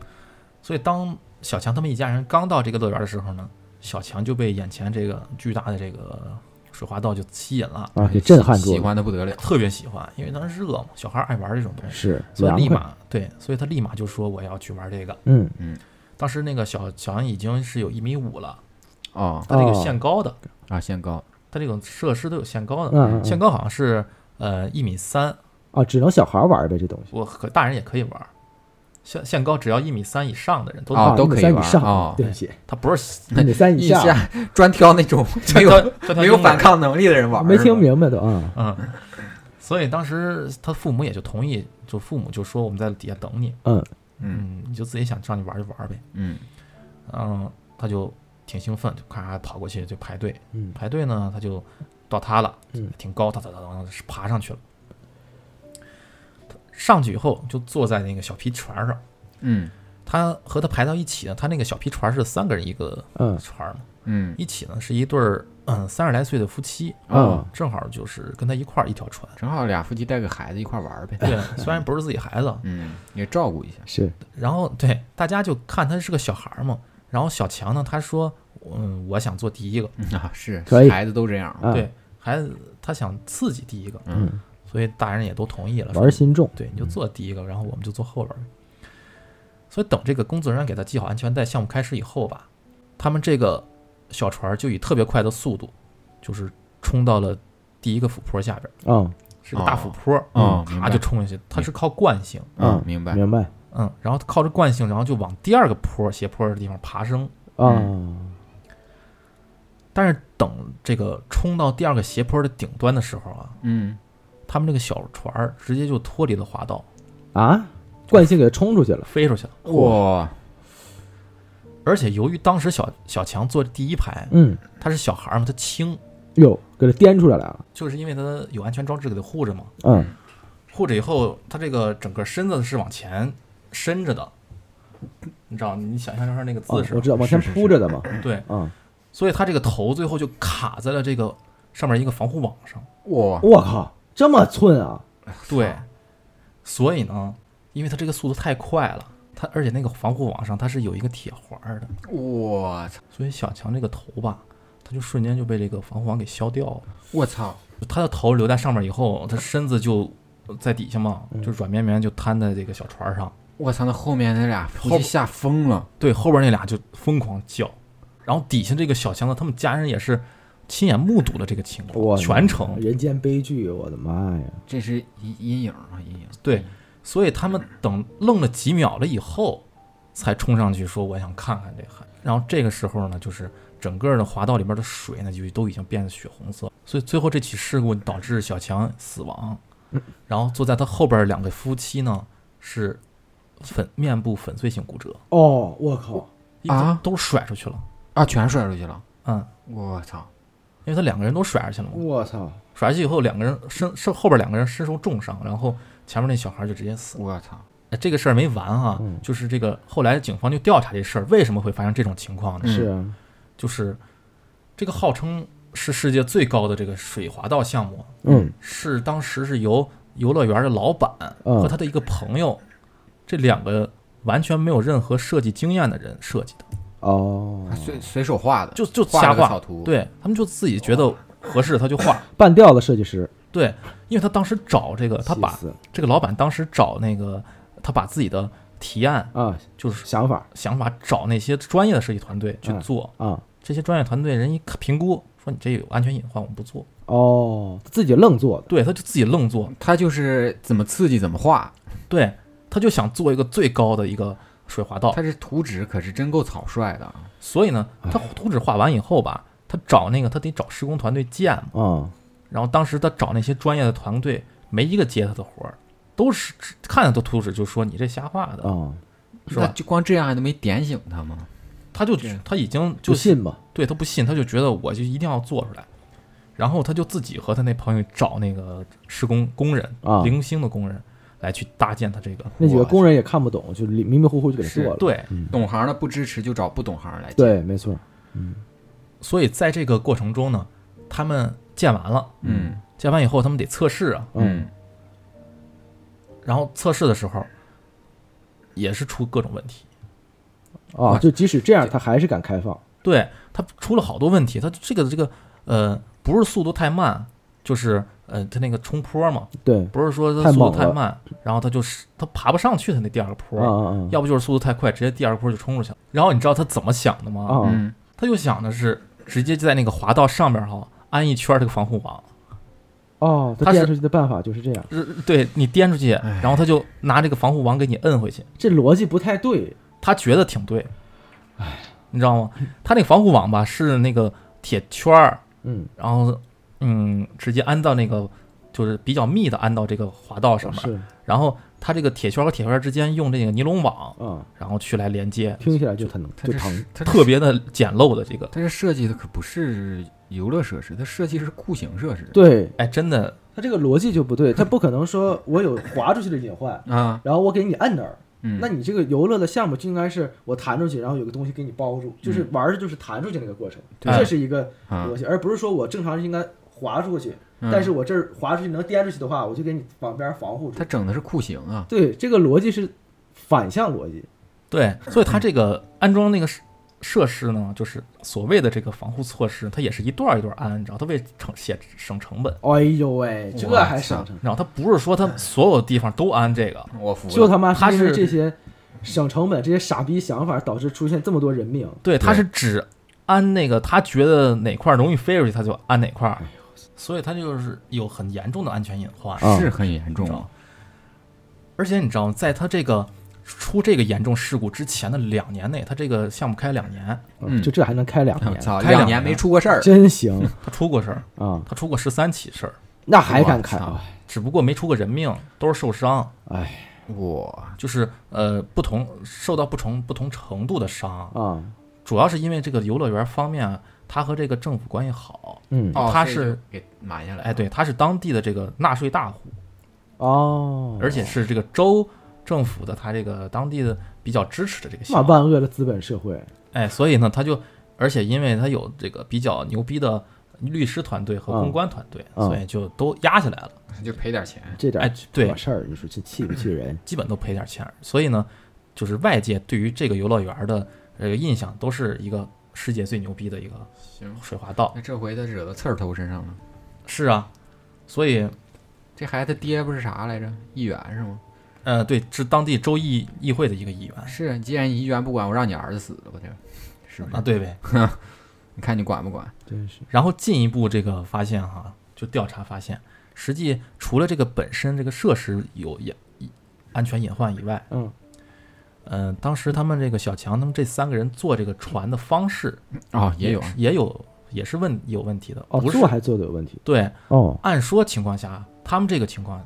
所以当小强他们一家人刚到这个乐园的时候呢，小强就被眼前这个巨大的这个水滑道就吸引了，啊，给震撼住喜，欢的不得了，特别喜欢，因为当时热嘛，小孩爱玩这种东西，是所以立，马对，所以他立马就说我要去玩这个。嗯嗯当时那个小小强已经是有一米五了，哦。他这个哦限高的，啊，限高，他这种设施都有限高的，嗯嗯嗯。限高好像是呃一米三，啊，只能小孩玩呗，这东西。我和大人也可以玩。限限高只要一米三以上的人都都可以玩一米三以上哦。对不起，他不是一米三以下，专挑那种没有没有反，抗能力的人玩，没听，明白都啊，嗯，所以当时他父母也就同意，就父母就说我们在底下等你，嗯嗯嗯，你就自己想上去玩就玩呗，嗯嗯，他就挺兴奋，就咔跑过去就排队，嗯。排队呢他就到他了，嗯挺高，哒哒哒哒是爬上去了。他上去以后就坐在那个小皮船上，嗯。他和他排到一起呢，他那个小皮船是三个人一个嗯船嘛，嗯。一起呢是一对儿嗯三十来岁的夫妻，啊，正好就是跟他一块儿一条船。正好俩夫妻带个孩子一块儿玩呗，对，虽然不是自己孩子，嗯，也照顾一下，是。然后对大家就看他是个小孩儿嘛。然后小强呢，他说：“嗯，我想做第一个。嗯 啊，是可以。孩子都这样，啊。对，孩子他想刺激第一个，嗯。所以大人也都同意了。说玩心重，对，你就做第一个，然后我们就坐后边儿。所以等这个工作人员给他系好安全带，项目开始以后吧，他们这个小船儿就以特别快的速度，就是冲到了第一个俯坡下边儿，嗯。是个大俯坡，哦。明白。咔就冲下去。它是靠惯性，嗯，明白，明白。嗯，然后靠着惯性，然后就往第二个坡斜坡的地方爬升。啊，但是等这个冲到第二个斜坡的顶端的时候啊，嗯。他们这个小船儿直接就脱离了滑道，啊，惯性给它冲出去了，飞出去了。哇，而且由于当时小小强坐第一排，嗯，他是小孩儿嘛，他轻，哟，给他颠出来了，就是因为他有安全装置给他护着嘛，嗯。护着以后，他这个整个身子是往前伸着的，你知道？你想象一下那个姿势，哦我知道，往前是是铺着的嘛，对，嗯，所以他这个头最后就卡在了这个上面一个防护网上，哇，我靠，这么寸啊，对，所以呢，因为他这个速度太快了，他而且那个防护网上它是有一个铁环儿的，我操，所以小强这个头吧，他就瞬间就被这个防护网给削掉了。我操，他的头留在上面以后，他身子就在底下嘛，嗯。就软绵绵就瘫在这个小船上。我操，那后面那俩夫后妻吓疯了，对，后边那俩就疯狂叫，然后底下这个小强呢，他们家人也是亲眼目睹了这个情况，我全程。人间悲剧，我的妈呀，这是阴阴影啊，阴影，对，所以他们等愣了几秒了以后，才冲上去说我想看看这海。然后这个时候呢，就是整个的滑道里边的水呢，就都已经变得血红色，所以最后这起事故导致小强死亡，然后坐在他后边两个夫妻呢是粉面部粉碎性骨折，哦，我靠，啊？都甩出去了，啊，全甩出去了，嗯，我操，因为他两个人都甩出去了嘛，我操，甩出去以后，两个人身身后边两个人身受重伤，然后前面那小孩就直接死了。我操，呃这个事儿没完哈，嗯。就是这个后来警方就调查这事儿，为什么会发生这种情况呢？嗯是啊，就是这个号称是世界最高的这个水滑道项目，嗯。是当时是由游乐园的老板嗯和他的一个朋友，这两个完全没有任何设计经验的人设计的，哦，随随手画的，就就瞎画对他们就自己觉得合适他就画，半吊子设计师，对，因为他当时找这个，他把这个老板当时找那个，他把自己的提案啊就是想法想法找那些专业的设计团队去嗯做，啊，这些专业团队人一看评估说你这有安全隐患，我们不做，哦，自己愣做的，对，他就自己愣做，他就是怎么刺激怎么画，对，他就想做一个最高的一个水滑道，他这图纸可是真够草率的啊。所以呢，他图纸画完以后吧，他找那个他得找施工团队建嘛，啊，然后当时他找那些专业的团队，没一个接他的活儿，都是看着他图纸就说你这瞎画的，啊，是吧？就光这样还都没点醒他吗？他就他已经就不信吧？对他不信，他就觉得我就一定要做出来，然后他就自己和他那朋友找那个施工工人啊零星的工人来去搭建他这个。那几个工人也看不懂，就迷迷糊糊就给他做了。对，懂行的不支持就找不懂行来建。对，没错。嗯所以在这个过程中呢，他们建完了，嗯建完以后他们得测试啊，嗯，然后测试的时候也是出各种问题。啊，就即使这样，他还是敢开放。对他出了好多问题，他这个这个呃不是速度太慢，就是呃他那个冲坡嘛，对，不是说他速度太慢，然后他就是他爬不上去他那第二个坡，啊啊啊要不就是速度太快，直接第二个坡就冲出去了。然后你知道他怎么想的吗？啊！嗯，他就想的是直接就在那个滑道上边哈安一圈这个防护网，哦，他他是垫出去的办法就是这样，呃对你颠出去，哎然后他就拿这个防护网给你摁回去。这逻辑不太对。他觉得挺对，你知道吗？他那个防护网吧是那个铁圈儿，嗯，然后嗯直接安到那个就是比较密的安到这个滑道上面，是然后他这个铁圈和铁圈之间用这个尼龙网，嗯，然后去来连接，听起来就疼，他这就疼。他特别的简陋的这个，他这设计的可不是游乐设施，它设计是酷刑设施。对哎，真的它这个逻辑就不对，它不可能说我有滑出去的隐患，啊，然后我给你摁那儿。嗯，那你这个游乐的项目就应该是我弹出去，然后有个东西给你包住，就是玩的就是弹出去那个过程，对这是一个啊逻辑，而不是说我正常应该滑出去，嗯但是我这儿滑出去能颠出去的话，我就给你往边防护住他。整的是酷刑啊。对，这个逻辑是反向逻辑。对，所以它这个安装那个设设施呢，就是所谓的这个防护措施，它也是一段儿一段儿安，你知道，它为省写省成本，哎呦喂，这哇还省成，然后它不是说它所有地方都安这个，我服就他妈他是这些省成本、这些傻逼想法导致出现这么多人命。对，它是只安那个他觉得哪块儿容易飞出去，他就安哪块儿，所以它就是有很严重的安全隐患。啊。是很严重。而且你知道吗，在他这个出这个严重事故之前的两年内，他这个项目开两年，嗯就这还能开两年，操，开两两年没出过事儿。真行 他出过事儿，啊！他出过十三起事儿，那还敢开？只不过没出过人命，都是受伤，哎哇，就是呃不同受到不同不同程度的伤，啊，主要是因为这个游乐园方面啊，他和这个政府关系好，嗯哦所以他是就给买下来了。哎，对，他是当地的这个纳税大户，哦，而且是这个州政府的他这个当地的比较支持的这个那项目，万恶的资本社会哎，所以呢，他就而且因为他有这个比较牛逼的律师团队和公关团队，嗯所以就都压下来了，就赔点钱。这点哎对破事儿，你说这气不气人？基本都赔点钱儿。所以呢，就是外界对于这个游乐园的这个印象都是一个世界最牛逼的一个行，水滑道。那这回他惹到刺儿头身上了。是啊，所以这孩子爹不是啥来着？议员是吗？呃，对，是当地州议议会的一个议员是，啊既然你议员不管，我让你儿子死了吧？这是不是？啊，对呗。你看你管不管？真是然后进一步这个发现哈，就调查发现，实际除了这个本身这个设施有隐安全隐患以外，嗯嗯、当时他们这个小强他们这三个人坐这个船的方式哦，也有也有也是问有问题的，哦，不是做还做的有问题对，哦按说情况下，他们这个情况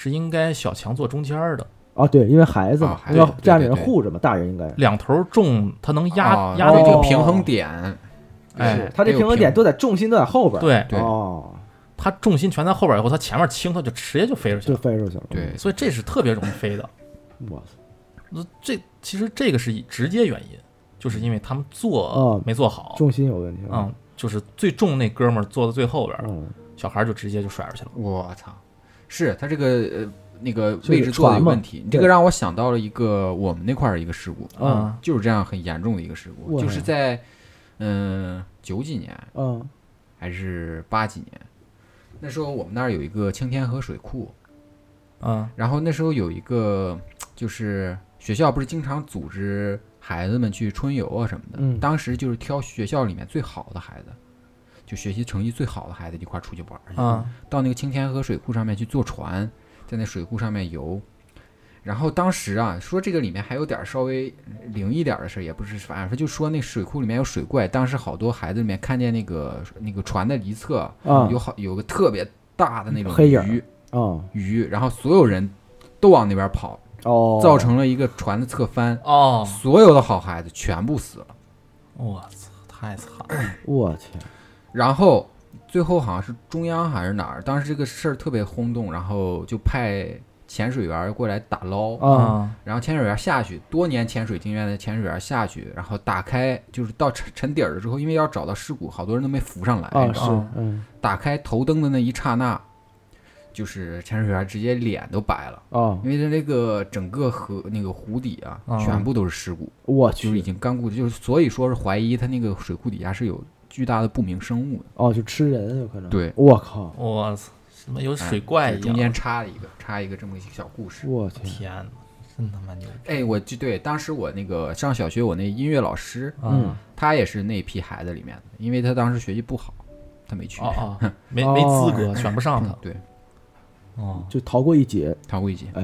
是应该小强坐中间儿的，啊，对，因为孩子嘛哦，孩子要家里人护着嘛，大人应该两头重，他能压、哦压这个这个哦平衡点，哎他这平衡点都在重心都在后边儿，对对哦，他重心全在后边儿以后，他前面轻，他就直接就飞出去了就，飞出去了，对，所以这是特别容易飞的。哇塞，那这其实这个是直接原因，就是因为他们做哦没坐好，重心有问题。嗯，就是最重那哥们儿坐到最后边小孩儿就直接就甩出去了。我操，是他这个呃那个位置做的问题，你这个让我想到了一个我们那块儿的一个事故，嗯就是这样很严重的一个事故，就是在嗯九几年嗯还是八几年，那时候我们那儿有一个青天河水库，啊。然后那时候有一个就是学校不是经常组织孩子们去春游啊什么的，嗯当时就是挑学校里面最好的孩子，就学习成绩最好的孩子一块儿出去玩儿去。啊到那个青天河水库上面去坐船，在那水库上面游。然后当时啊，说这个里面还有点儿稍微灵一点儿的事儿，也不是，反正就说那水库里面有水怪。当时好多孩子里面看见那个那个船的一侧啊有好有个特别大的那种黑鱼哦鱼，然后所有人都往那边跑，哦，造成了一个船的侧翻，哦，所有的好孩子全部死了。我操，太惨了。我天，然后最后好像是中央还是哪儿，当时这个事儿特别轰动，然后就派潜水员过来打捞，啊。然后潜水员下去，多年潜水经验的潜水员下去，然后打开就是到沉沉底儿了之后，因为要找到尸骨，好多人都没浮上来，啊是打开头灯的那一刹那，就是潜水员直接脸都白了。哦，因为他那个整个河那个湖底啊，啊。全部都是尸骨，我就是已经干固，就是所以说是怀疑他那个水库底下是有巨大的不明生物的。哦，就吃人有可能。对我靠，我操，什么有哎水怪一样？中间插了一个插一个这么一个小故事。我天，天哪，真他妈牛逼！哎，我就对当时我那个上小学，我那音乐老师，嗯他也是那批孩子里面的，因为他当时学习不好，他没去。哦哦，没没资格，选不上他。对，哦，就逃过一劫。逃过一劫。哎，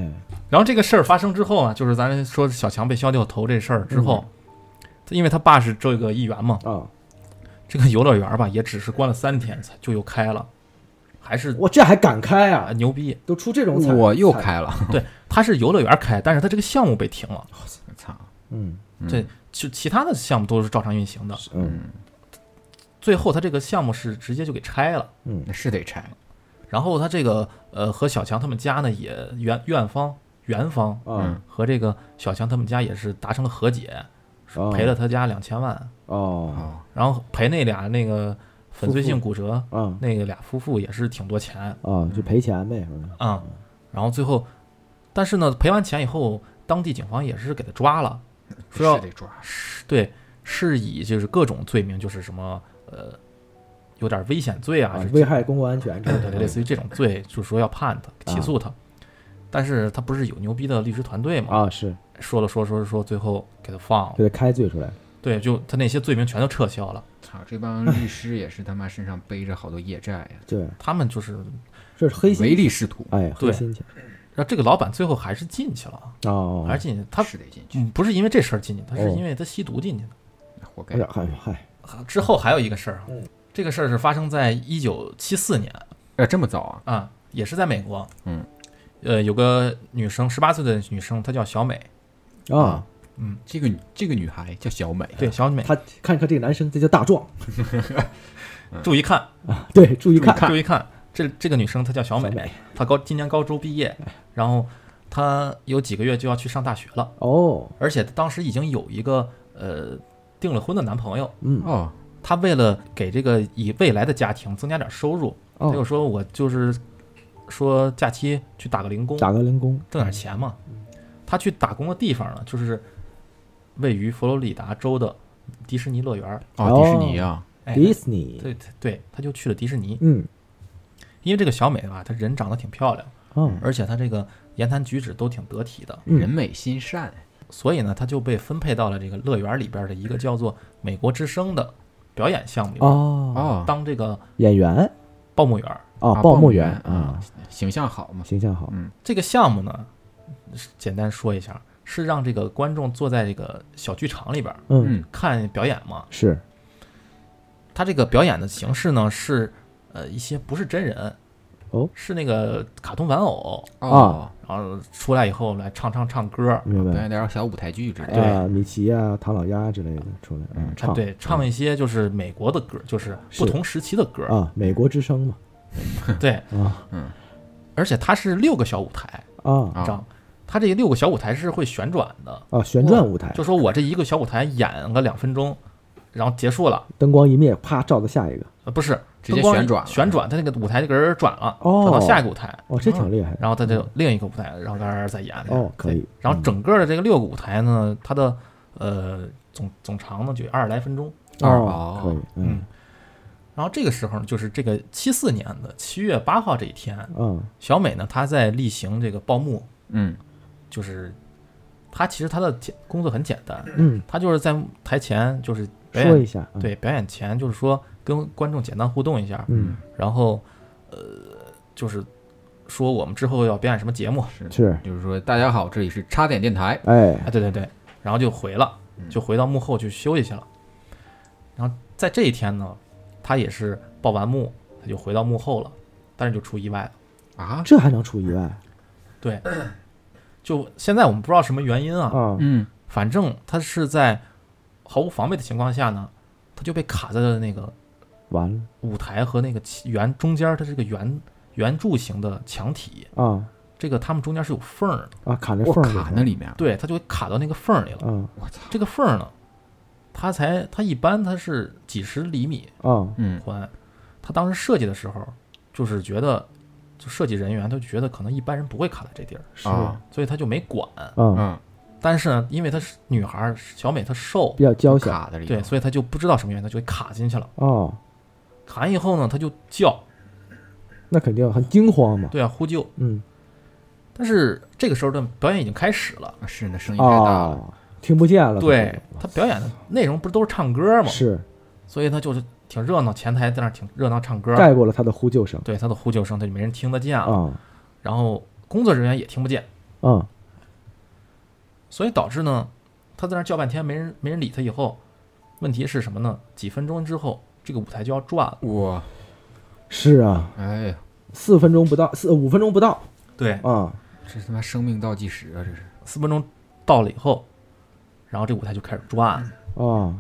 然后这个事儿发生之后啊，就是咱说小强被削掉头这事儿之后，因为他爸是这个议员嘛，啊，这个游乐园吧也只是关了三天才就又开了，还是我这还敢开啊啊？牛逼。都出这种惨，我又，开了，对，他是游乐园开，但是他这个项目被停了，操！嗯嗯对，就其他的项目都是照常运行的。嗯最后他这个项目是直接就给拆了。嗯是得拆。然后他这个呃和小强他们家呢也院院方园方啊嗯和这个小强他们家也是达成了和解，哦赔了他家两千万，哦哦，然后赔那俩那个粉碎性骨折嗯那个俩夫妇也是挺多钱啊，就赔钱呗，是吧？啊、然后最后，但是呢赔完钱以后，当地警方也是给他抓了，说要是得抓。对是以就是各种罪名，就是什么呃有点危险罪啊，啊，危害公共安全之类对，的，类似于这种罪，就是说要判他起诉他。但是他不是有牛逼的律师团队嘛？啊，是说了说说说，最后给他放了。给他开罪出来。对，就他那些罪名全都撤销了。操，这帮律师也是他妈身上背着好多业债呀，对，他们就是，这是黑心唯利是图，哎，黑对心钱然后这个老板最后还是进去了，哦，还是进去。他是得进去，嗯不是因为这事儿进去，他是哦因为他吸毒进去的。活该嗨嗨，之后还有一个事儿啊嗯，这个事儿是发生在一九七四年呃，这么早啊？啊，也是在美国。嗯，呃，有个女生，十八岁的女生，她叫小美。啊，嗯，这个女这个女孩叫小美，对，小美，她看看这个男生，这叫大壮，注意看。啊，对，注意看，注意看，这这个女生她叫小美，小美。她高今年高中毕业，然后她有几个月就要去上大学了，哦，而且当时已经有一个呃订了婚的男朋友。嗯，哦，她为了给这个以未来的家庭增加点收入，她就哦，说我就是说假期去打个零工，打个零工，挣点钱嘛。他去打工的地方呢，就是位于佛罗里达州的迪士尼乐园。哦，迪士尼啊，哎，迪士尼，对对他，就去了迪士尼，嗯，因为这个小美吧，她人长得挺漂亮。嗯，而且她这个言谈举止都挺得体的，嗯。人美心善，所以呢，他就被分配到了这个乐园里边的一个叫做“美国之声”的表演项目里边，哦，哦，当这个演员，报幕员儿。哦，啊报幕员员啊，，形象好嘛，形象好，嗯这个项目呢，简单说一下，是让这个观众坐在这个小剧场里边儿嗯，嗯看表演嘛。是，他这个表演的形式呢是呃一些不是真人，哦，是那个卡通玩偶，哦，然后出来以后来唱唱唱歌，明白表演。点小舞台剧之类的，啊，米奇啊，唐老鸭之类的出来，嗯，唱啊对，唱一些就是美国的歌，就是不同时期的歌。啊，美国之声嘛，对，嗯而且它是六个小舞台，啊，啊这样，它这六个小舞台是会旋转的，啊，旋转舞台，就说我这一个小舞台演个两分钟，然后结束了，灯光一灭，啪照到下一个。呃，不是直接灯光旋转旋转，它那个舞台就给人转了，哦。转到下一个舞台，哦，这挺厉害。然后它就另一个舞台，然后在那儿再演。哦，可以。然后整个的这个六个舞台呢，它的呃总总长呢就二十来分钟。哦哦，可以。嗯然后这个时候呢，就是这个七四年的七月八号这一天，嗯。小美呢她在例行这个报幕，嗯。就是她其实她的简工作很简单，嗯，她就是在台前就是表演，说一下。嗯，对表演前就是说跟观众简单互动一下，嗯，然后呃就是说我们之后要表演什么节目，是是。就是说大家好，这里是插点电台，哎，哎，对对对，然后就回了，嗯。就回到幕后去休息去了。然后在这一天呢，他也是报完幕，他就回到幕后了，但是就出意外了。啊，这还能出意外？对，就现在我们不知道什么原因啊，啊？嗯。反正他是在毫无防备的情况下呢，他就被卡在了那个完了。舞台和那个圆中间，它是个圆圆柱形的墙体，啊这个他们中间是有缝儿的，啊！卡那我缝儿卡那里面，对，他就会卡到那个缝儿里了。嗯。我操，这个缝儿呢，它才它一般它是几十厘米啊嗯宽，他当时设计的时候就是觉得，就设计人员他就觉得可能一般人不会卡在这地儿，是啊所以他就没管。啊，嗯，但是呢，因为她是女孩儿，小美她瘦比，较娇小卡在里，对，所以她就不知道什么原因，她就给卡进去了。哦，卡完以后呢，她就叫，那肯定很惊慌嘛。对啊，呼救。嗯但是这个时候的表演已经开始了，是那声音太大了，啊，听不见了。对他表演的内容不是都是唱歌吗？是所以他就是挺热闹，前台在那挺热闹唱歌，盖过了他的呼救声对他的呼救声，他就没人听得见了。啊然后工作人员也听不见，嗯所以导致呢，他在那叫半天没人没人理他。以后问题是什么呢？几分钟之后，这个舞台就要转了。哇，是啊，哎呀，四分钟不到，四五分钟不到对，啊这他妈生命倒计时啊，这是，四分钟到了以后，然后这舞台就开始转，啊。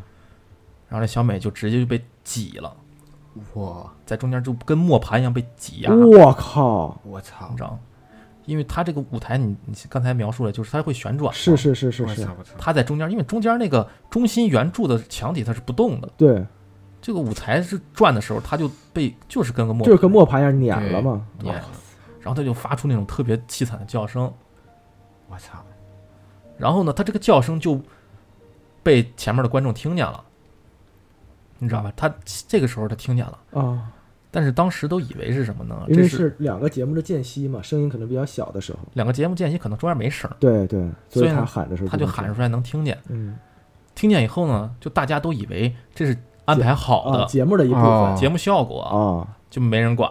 然后这小美就直接就被挤了，哇，在中间就跟磨盘一样被挤压，我靠，我操。你知，道吗？因为它这个舞台你，你刚才描述了，就是它会旋转，是，是是是是。它在中间，因为中间那个中心圆柱的墙体它是不动的，对，这个舞台是转的时候，它就被就是跟个磨就是跟磨盘一样碾了嘛。碾。了，然后它就发出那种特别凄惨的叫声，我操，然后呢，它这个叫声就被前面的观众听见了，你知道吧？他这个时候他听见了。啊，但是当时都以为是什么呢？因为这是是两个节目的间隙嘛，声音可能比较小的时候。两个节目间隙，可能中间没声儿，对对，所以他喊的时候他就喊出来能听见。嗯听见以后呢，就大家都以为这是安排好的啊节目的一部哦分节目效果，啊，就没人管，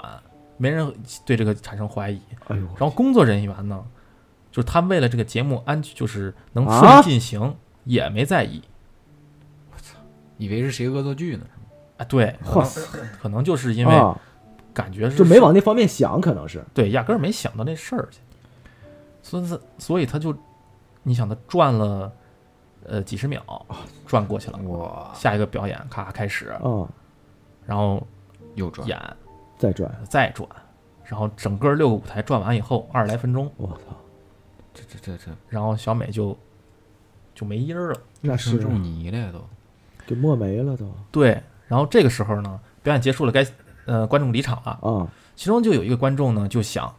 没人对这个产生怀疑。哎呦，然后工作人员呢，就是他为了这个节目安就是能顺啊利进行，也没在意。我操。以为是谁恶作剧呢？啊，对，可能，可能就是因为啊，感觉是就没往那方面想，可能是。对，压根儿没想到那事儿。去，所以所以他就，你想他转了呃几十秒，转过去了，哇，下一个表演咔开始，啊，然后又转，演再转，再转，然后整个六个舞台转完以后二十来分钟，我操，这这这这。然后小美就就没音儿了，那是生入泥了呀都，给磨没了都。对，然后这个时候呢，表演结束了，该呃观众离场了，啊。其中就有一个观众呢就想，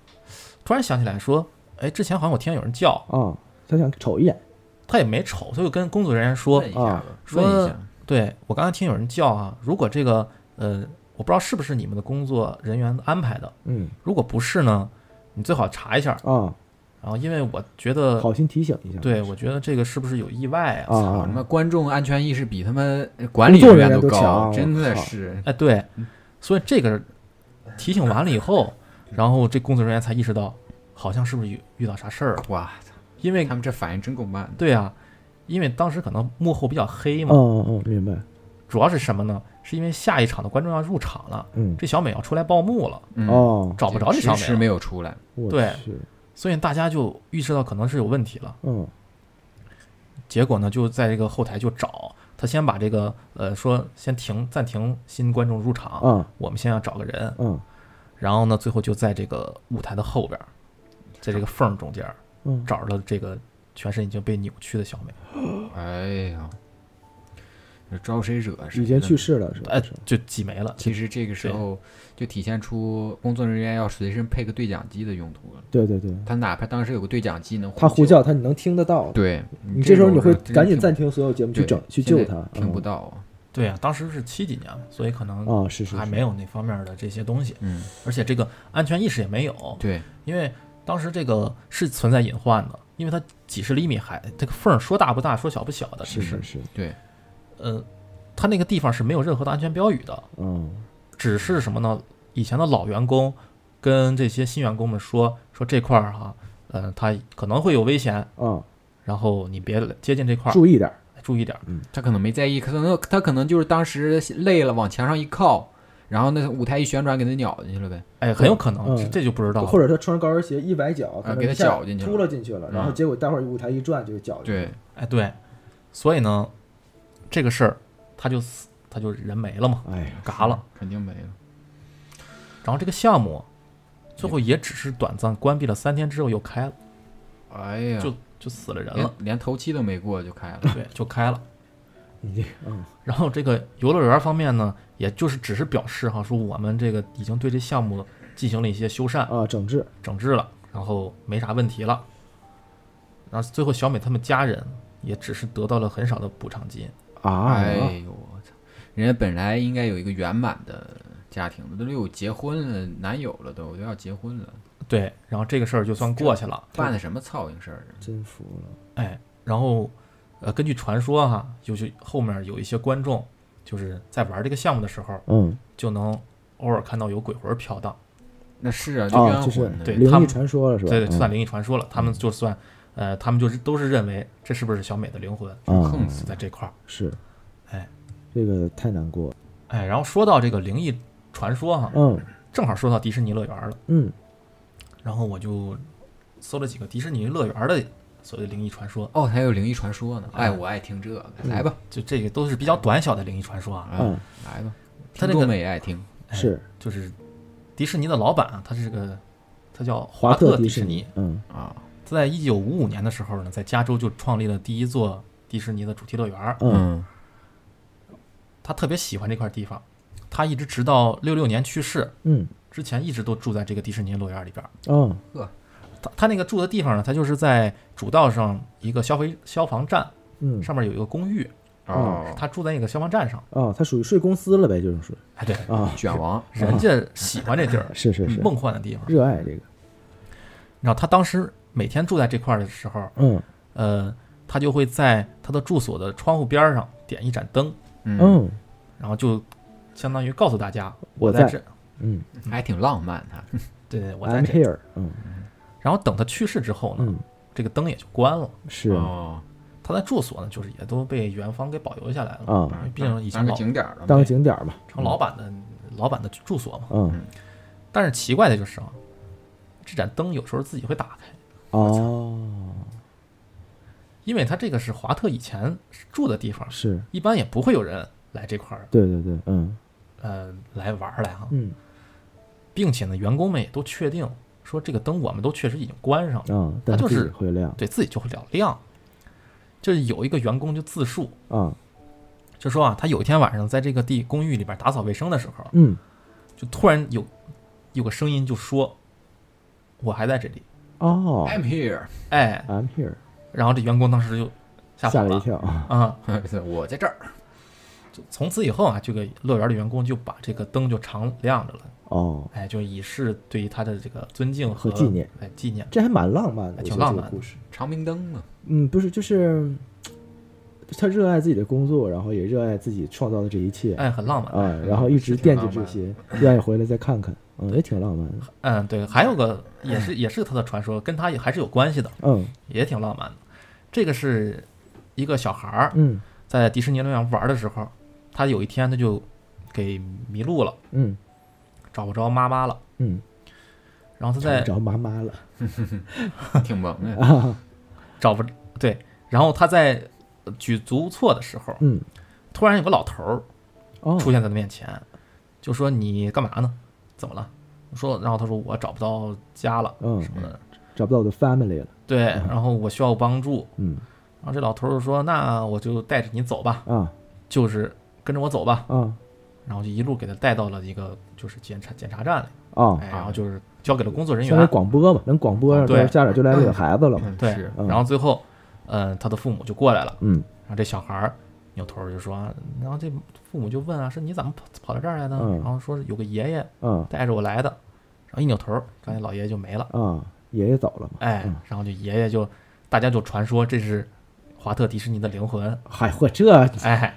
突然想起来说，哎，之前好像我听见有人叫，啊，他想瞅一眼。他也没瞅，他就跟工作人员说，问一下啊。子，问一下，对我刚才听有人叫啊，如果这个呃，我不知道是不是你们的工作人员安排的，嗯。如果不是呢，你最好查一下。啊，然后因为我觉得，好心提醒一下，对我觉得这个是不是有意外啊？啊操他妈啊，观众安全意识比他们管理人员员都高，真的是，哎，对，所以这个提醒完了以后，然后这工作人员才意识到，好像是不是遇遇到啥事儿了？哇，因为他们这反应真够慢，对啊，因为当时可能幕后比较黑嘛，嗯嗯，明白，主要是什么呢？是因为下一场的观众要入场了，嗯。这小美要出来报幕了，嗯，哦，找不着这小美了。迟迟没有出来，对。去，所以大家就意识到可能是有问题了。嗯。结果呢，就在这个后台就找他，先把这个呃说先停暂停新观众入场，嗯。我们先要找个人，嗯。然后呢，最后就在这个舞台的后边儿，在这个缝儿中间儿嗯，找着了这个全身已经被扭曲的小美，哎呀，这招谁惹谁？已经去。世了是吧？哎，就挤没了。其实这个时候就体现出工作人员要随身配个对讲机的用途了。对对对，他哪怕当时有个对讲机能他呼叫他你能听得到，对你这时候你会赶紧暂停所有节目去对整去救他，听不嗯到啊。对啊，当时是七几年嘛，所以可能啊，是是是还没有那方面的这些东西，嗯，而且这个安全意识也没有。对，因为当时这个是存在隐患的，因为它几十厘米还，这个缝儿说大不大，说小不小的，其实是是，是，对，呃，他那个地方是没有任何的安全标语的，嗯。只是什么呢？以前的老员工跟这些新员工们说说这块儿哈，呃，他可能会有危险，嗯，然后你别接近这块儿，注意点儿，注意点嗯。他可能没在意，可能他可能就是当时累了往墙上一靠，然后那舞台一旋转给他咬进去了呗。哎，很有可能，嗯。这这就不知道。了。或者他穿高跟鞋一崴脚，可能给他一下绞进去了。突了进去了，然后嗯结果待会儿舞台一转就绞进去了。对。了，，哎，对，所以呢，这个事儿他就死，他就人没了嘛，哎，嘎了。肯定没了。然后这个项目最后也只是短暂关闭了三天之后又开了，哎呀，就就死了人了，连头七都没过就开了。对，就开了。你这嗯然后这个游乐园方面呢，也就是只是表示哈，说我们这个已经对这项目进行了一些修缮、啊整治整治了，然后没啥问题了。然后最后小美他们家人也只是得到了很少的补偿金，啊，哎呦我操！人家本来应该有一个圆满的家庭的，都有结婚了，男友了都，都要结婚了，对，然后这个事儿就算过去了，办的什么操心事儿啊？真服了，哎，然后呃，根据传说哈，就是后面有一些观众就是在玩这个项目的时候，嗯就能偶尔看到有鬼魂飘荡，那是啊，就啊，冤就是魂。对他们灵异传说了是吧？对算灵异传说了。他们就算呃，他们就是都是认为这是不是小美的灵魂就横死在这块儿？是，哎，这个太难过。了，哎，然后说到这个灵异传说哈，嗯。正好说到迪士尼乐园了，嗯。然后我就搜了几个迪士尼乐园的所谓的灵异传说，哦，还有灵异传说呢。哎，哎我爱听这个，来吧，就这个都是比较短小的灵异传说啊。嗯。来吧，他这个听众们也爱听。哎是。就是迪士尼的老板啊，他是个他叫华特迪士尼，，嗯。啊，他在一九五五年的时候呢，在加州就创立了第一座迪士尼的主题乐园。嗯他特别喜欢这块地方，他一直直到六六年去世嗯之前，一直都住在这个迪士尼乐园里边。哦他他那个住的地方呢，他就是在主道上一个消费消防站嗯上面有一个公寓，哦，他住在那个消防站上。哦，他属于睡公司了呗，就是说哎，对，啊，卷王，人家喜欢这地儿，是是是，梦幻的地方。热爱这个，你知道他当时每天住在这块儿的时候，嗯。呃，他就会在他的住所的窗户边儿上点一盏灯，嗯，嗯。然后就相当于告诉大家我在在这，嗯。还挺浪漫的。对 对，我在这。嗯。然后等他去世之后呢，嗯。这个灯也就关了。是。啊哦，他的住所呢，就是也都被元芳给保留下来了，啊，毕竟以前当景点儿了。当个景点儿吧，成老板的老板的住所嘛。嗯。但是奇怪的就是啊，这盏灯有时候自己会打开，哦。因为他这个是华特以前住的地方，是，一般也不会有人来这块儿对对对，嗯。呃来玩儿来哈，嗯。并且呢，员工们也都确定说这个灯我们都确实已经关上了，啊，但就是会亮。对自己就会了亮。就是有一个员工就自述，啊，就说啊，他有一天晚上在这个地公寓里边打扫卫生的时候，嗯。就突然有有个声音就说：“我还在这里。哦。I'm here，” 哎，，I'm here，然后这员工当时就吓跑了。吓了一跳。啊，啊！我在这儿。就从此以后啊，这个乐园的员工就把这个灯就常亮着了，哦，哎，就以示对于他的这个尊敬和纪念，哎，纪念。这还蛮浪漫的，挺浪漫的故事。长明灯嘛，嗯，不是，就是他热爱自己的工作，然后也热爱自己创造的这一切哎，很浪漫。啊，然后一直惦记这些，愿意回来再看看，嗯，也挺浪漫的，嗯，对，还有个也是也是他的传说，跟他也还是有关系的，嗯也挺浪漫的。这个是一个小孩儿嗯在迪士尼乐园玩的时候，他有一天他就给迷路了，嗯找不着妈妈了。嗯，然后他在找妈妈了 挺萌的。啊，找不对，然后他在呃举足无措的时候，嗯突然有个老头儿哦，出现在他面前，就说：“你干嘛呢？怎么了？”我说，然后他说：“我找不到家了，嗯什么的。找不到我的 family 了，”对，然后我需要帮助，嗯然后这老头儿就说：“那我就带着你走吧，啊就是跟着我走吧。嗯”然后就一路给他带到了一个就是检查检查站里，然后就是交给了工作人员，广播嘛，能广播，对家长就来领孩子了嘛。嗯对然后最后，嗯，他的父母就过来了，嗯。然后这小孩儿扭头儿就说，然后这父母就问啊，说你怎么跑跑到这儿来的？嗯。然后说是有个爷爷嗯。带着我来的，然后一扭头儿，刚才老爷爷就没了，啊，爷爷走了嘛。哎嗯，然后就爷爷就大家就传说这是华特迪士尼的灵魂，嗨嚯，这哎，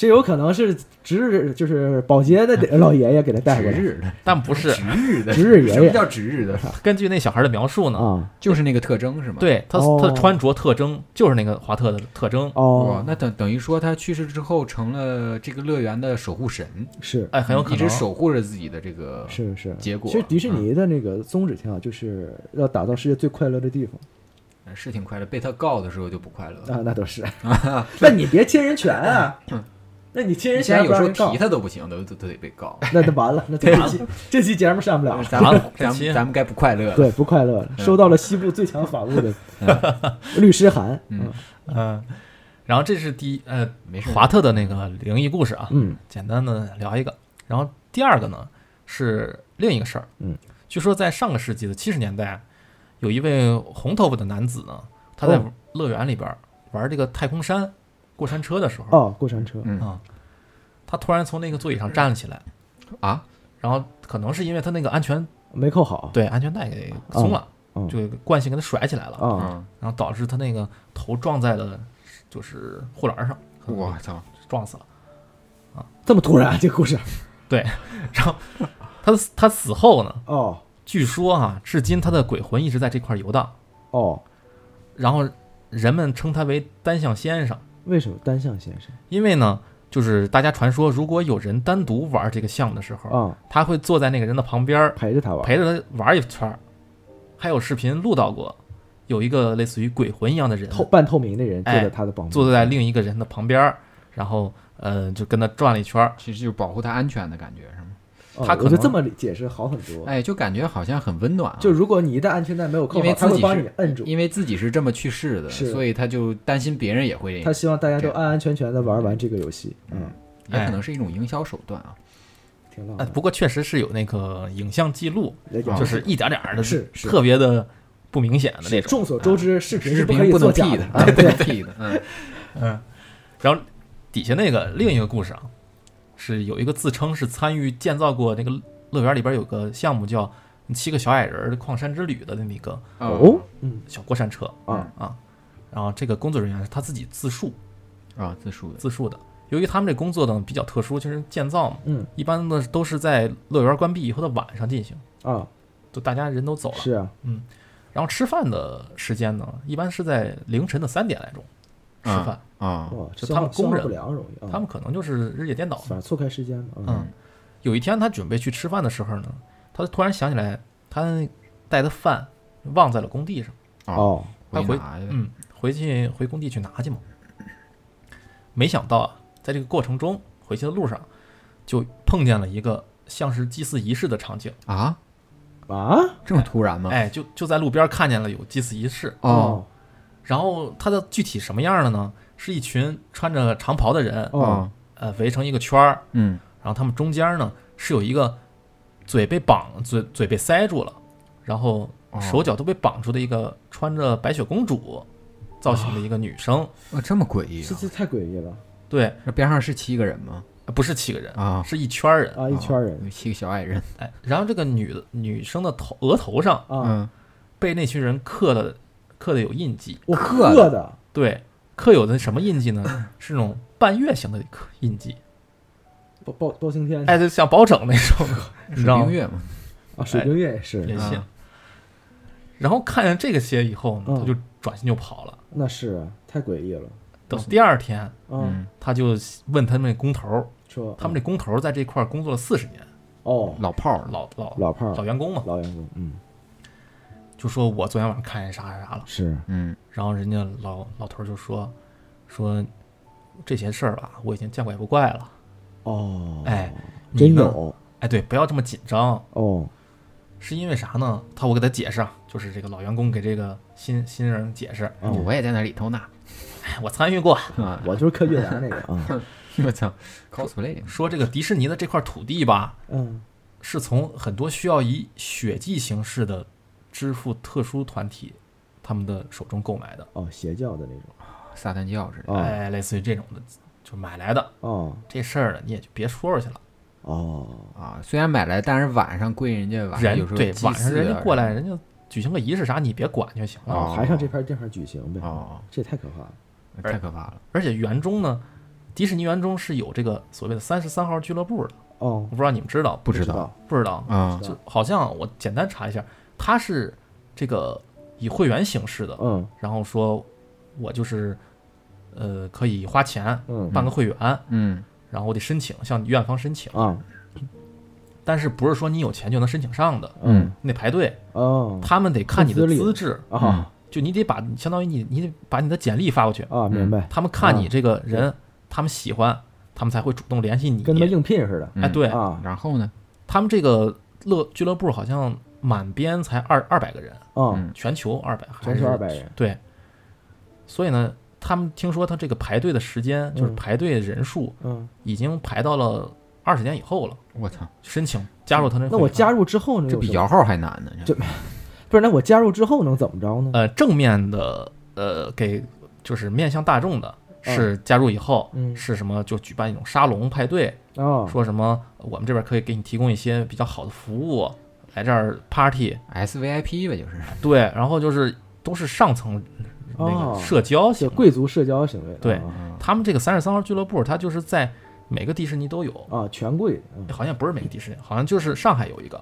这有可能是值日，就是保洁的 老爷爷给他带过来，值日的，但不是，值日的，值日爷爷什么叫值日的？根据那小孩的描述呢，啊就是那个特征是吗？对他哦他的穿着特征就是那个华特的特征，哦，，那等等于说他去世之后成了这个乐园的守护神，是哎，很有可能一直能守护着自己的这个是是。结果。其实迪士尼的那个宗旨挺好，就是要打造世界最快乐的地方嗯是挺快乐，被他告的时候就不快乐了。啊，那都是。那你别侵人权啊！那你亲人现在有时候提，他都不行，都都都得被告。那就完了，那这期这期节目上不了。了。咱们咱们咱们该不快乐了。对，不快乐了，收到了西部最强法务的 律师函。嗯。嗯，然后这是第一呃没事。华特的那个灵异故事啊，嗯。简单的聊一个。然后第二个呢是另一个事儿，嗯，据说在上个世纪的七十年代，有一位红头发的男子呢，他在哦。乐园里边玩这个太空山过山车的时候，哦，过山车。嗯。啊，他突然从那个座椅上站了起来，啊，然后可能是因为他那个安全没扣好。对安全带给松了，嗯就惯性给他甩起来了，啊，嗯，然后导致他那个头撞在了就是护栏上，我操，撞死了。啊。这么突然这个故事。对 然后他他死后呢，哦。据说啊，至今他的鬼魂一直在这块游荡，哦，然后人们称他为单向先生，为什么单向先生因为呢，就是大家传说，如果有人单独玩这个项目的时候，啊他会坐在那个人的旁边儿，陪着他玩？陪着他玩一圈儿。还有视频录到过，有一个类似于鬼魂一样的人透半透明的人坐哎在他的旁边，坐在另一个人的旁边儿，然后呃就跟他转了一圈儿。其实就是保护他安全的感觉，是吗？哦他可能这么解释好很多。哎，就感觉好像很温暖啊。就如果你一旦安全带没有扣因为好，他会帮你摁住。因为自己是这么去世的，所以他就担心别人也会，他希望大家都安安全全的玩完这个游戏，嗯，也可能是一种营销手段啊。呃，挺浪漫。不过确实是有那个影像记录，就是一点点的，是是特别的不明显的那种。众所周知，视频是不可以频不能作假的，，不能 P 的，嗯，嗯，然后底下那个另一个故事啊，是有一个自称是参与建造过那个乐园里边有个项目叫“七个小矮人矿山之旅”的那么一个哦，嗯小过山车啊啊。然后这个工作人员是他自己自述啊，自述的，自述的。由于他们这工作呢比较特殊，就是建造嘛，嗯一般呢都是在乐园关闭以后的晚上进行，啊，就大家人都走了。是啊，然后吃饭的时间呢，一般是在凌晨的三点来钟吃啊饭。啊，哇，就他们工人化消化不良容易啊，他们可能就是日夜颠倒。反正错开时间嘛，嗯，有一天他准备去吃饭的时候呢，他突然想起来，他带的饭忘在了工地上。哦，他回嗯，回去回工地去拿去嘛。没想到啊，在这个过程中，回去的路上就碰见了一个像是祭祀仪式的场景。啊，啊，这么突然吗？哎，就就在路边看见了有祭祀仪式。哦然后它的具体什么样的呢？是一群穿着长袍的人，哦，呃，围成一个圈儿，嗯，然后他们中间呢是有一个嘴被绑嘴嘴被塞住了，然后哦手脚都被绑住的一个穿着白雪公主造型的一个女生。啊，这么诡异啊！这这太诡异了对，那边上是七个人吗？呃不是七个人，啊，是一圈人。啊，一圈人有七个小矮人，哎，然后这个女的女生的头额头上啊，嗯，被那群人刻的刻的有印记。我刻刻的，对，刻有的什么印记呢？是那种半月形的刻印记，包包包青天。哎，就像包拯那种，你知道吗？水冰月嘛，啊，水冰月也是。也，行。然后看见这个鞋以后呢，嗯。他就转身就跑了。那是啊，太诡异了，等第二天，嗯，嗯，他就问他们那工头儿，说他们这工头儿在这块儿工作了四十年，哦，老炮儿，老老老炮儿老员工嘛，老员工，嗯，就说我昨天晚上看见啥啥啥了。是嗯，然后人家老老头儿就说说这些事儿吧，我已经见怪不怪了。哦，哎？真有哎，对，不要这么紧张。哦，是因为啥呢？他我给他解释啊，就是这个老员工给这个新新人解释，啊，我也在那里头呢。哎，我参与过，啊，我就是柯俊达那个啊，我操，cosplay 说这个迪士尼的这块土地吧，嗯，是从很多需要以血迹形式的支付特殊团体他们的手中购买的，哦，邪教的那种，撒旦教似的。哦哎，类似于这种的，就买来的哦这事儿呢，你也就别说出去了。哦，啊，虽然买来，但是晚上归人家晚上有时候人对晚上人家过来，人家举行个仪式啥，你别管就行了。哦还上这片地方举行呗，哦，这也太可怕了，太可怕了。而且园中呢，迪士尼园中是有这个所谓的三十三号俱乐部的，哦我，不知道你们知道不知道，不知道？啊就好像我简单查一下，它是这个以会员形式的，嗯。然后说我就是呃可以花钱嗯。办个会员，嗯。然后我得申请向院方申请，啊。但是不是说你有钱就能申请上的，嗯。你得排队，哦。他们得看你的资质，啊。就你得把相当于你你得把你的简历发过去，啊，明白，他们看你啊。这个人，他们喜欢，他们才会主动联系你。跟他们应聘似的。嗯。哎，对。啊。然后呢？他们这个乐俱乐部好像满编才二二百个人，啊，嗯全球二百，全球二百人，对，所以呢，他们听说他这个排队的时间，就是嗯排队人数嗯，已经排到了二十年以后了，我操，申请加入他那。那我加入之后呢？这比摇号还难呢。这 不是？那我加入之后能怎么着呢？呃正面的呃给就是面向大众的。是加入以后嗯是什么？就举办一种沙龙派对，啊，说什么我们这边可以给你提供一些比较好的服务，来这儿 party，S V I P 呗，就是。对，然后就是都是上层那哦个社交。贵族社交行为，对啊他们这个三十三号俱乐部，它就是在每个迪士尼都有，啊，权贵，嗯。好像不是每个迪士尼，好像就是上海有一个，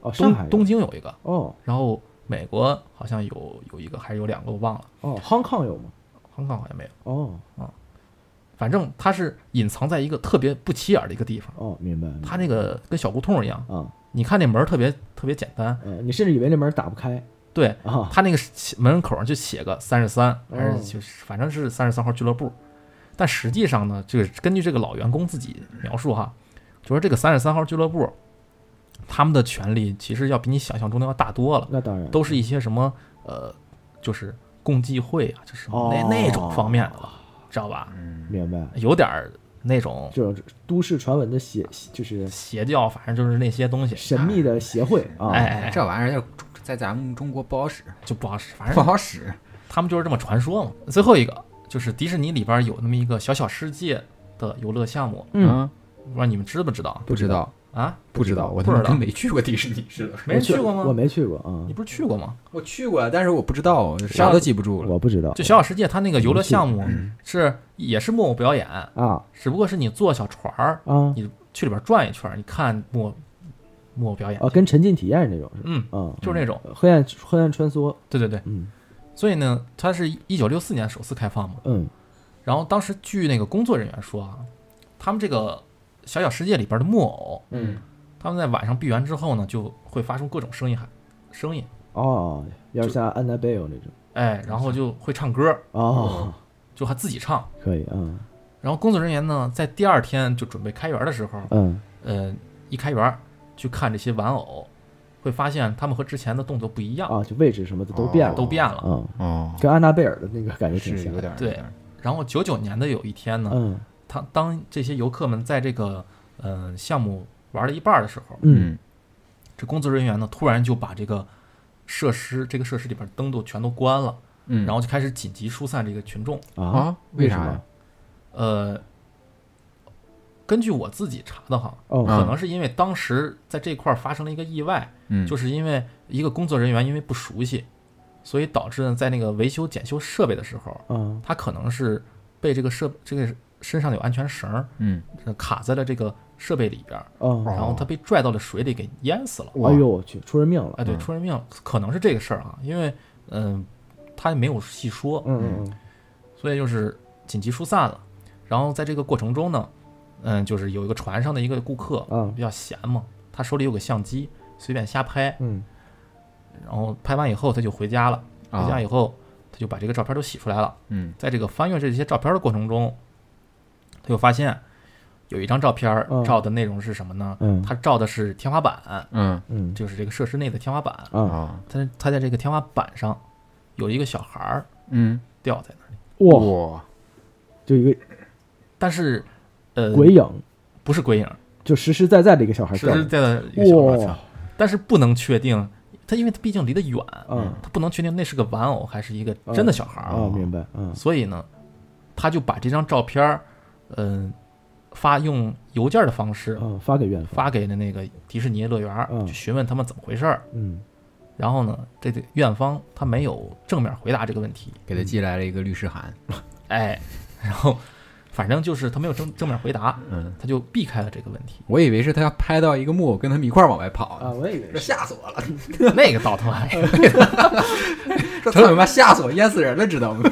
哦，上海东东京有一个，哦。然后美国好像有有一个还是有两个我忘了，哦，Hong Kong 有吗？？Hong Kong 好像没有，哦。反正它是隐藏在一个特别不起眼的一个地方，哦，明白，明白。它那个跟小胡同一样，啊，你看那门儿特别特别简单，呃，你甚至以为那门打不开。对，啊，他那个门口上就写个三十三，还哦是就是反正是三十三号俱乐部，但实际上呢，就是根据这个老员工自己描述哈，就说这个三十三号俱乐部，他们的权利其实要比你想象中的要大多了，那当然。都是一些什么呃，就是共济会啊，就是哦那那种方面的了，知道吧？嗯，明白，有点儿那种就是都市传闻的邪，就是邪教，反正就是那些东西，神秘的协会啊，哎哎，这玩意儿在咱们中国不好使，就不好使，反正不好使。他们就是这么传说嘛。最后一个就是迪士尼里边有那么一个小小世界的游乐项目，嗯，啊，不知道你们知不知道不知道，啊？不知道，我不知道他妈跟没去过迪士尼似的。没去过吗？我没去过啊你，不是去过吗？我去过，但是我不知道，啥都记不住了。我不知道，就小小世界，它那个游乐项目是也是木偶表演，啊只不过是你坐小船儿啊你去里边转一圈儿，你看木偶木偶表演啊，，跟沉浸体验那种？嗯，啊，就是那种，黑暗黑暗穿梭，对对对。嗯所以呢，它是一九六四年首次开放嘛。嗯然后当时据那个工作人员说啊，他们这个小小世界里边的木偶，嗯，他们在晚上闭园之后呢，就会发出各种声音喊声音，哦，要是像安娜贝尔那种，哎，然后就会唱歌，哦，就还自己唱。可以啊，然后工作人员呢，在第二天就准备开园的时候，嗯。呃，一开园去看这些玩偶，会发现他们和之前的动作不一样，啊，就位置什么的都变了，都变了。嗯，哦，跟安娜贝尔的那个感觉挺像是有，点。对。然后九九年的有一天呢，嗯他当这些游客们在这个呃项目玩了一半的时候，嗯，这工作人员呢突然就把这个设施这个设施里边灯都全都关了，嗯，然后就开始紧急疏散这个群众。啊，啊，为啥什么呀？呃，根据我自己查的哈，哦，可能是因为当时在这块儿发生了一个意外，嗯，就是因为一个工作人员因为不熟悉，所以导致呢在那个维修检修设备的时候，嗯他可能是被这个设这个身上有安全绳儿嗯，呃卡在了这个设备里边然后他被拽到了水里给淹死了。哎呦我去，出人命了，哎，对，嗯。出人命，可能是这个事儿啊，因为嗯、他也没有细说，嗯嗯所以就是紧急疏散了。然后在这个过程中呢，嗯，就是有一个船上的一个顾客嗯比较闲嘛，他手里有个相机，随便瞎拍，嗯。然后拍完以后他就回家了。回家以后，他就把这个照片都洗出来了。嗯。在这个翻阅这些照片的过程中，他就发现有一张照片照的内容是什么呢？嗯。他照的是天花板，嗯。嗯。就是这个设施内的天花板。啊啊。它它在这个天花板上有一个小孩儿嗯。吊在那里，哇，就一个但是呃，鬼影，不是鬼影，就实实在在的一个小孩实，实在在的一个小孩但是不能确定，他因为他毕竟离得远，嗯。他不能确定那是个玩偶还是一个真的小孩儿。啊，明白，嗯。所以呢，他就把这张照片儿，嗯、发用邮件的方式嗯，发给院方，发给了那个迪士尼乐园，嗯。去询问他们怎么回事儿。嗯。然后呢，这个院方他没有正面回答这个问题，给他寄来了一个律师函，哎，然后反正就是他没有正正面回答，嗯，他就避开了这个问题。我以为是他要拍到一个木偶跟他们一块儿往外跑啊，我以为是，吓死我了！那个倒 他妈，这操你妈吓死我，淹死人了，知道吗？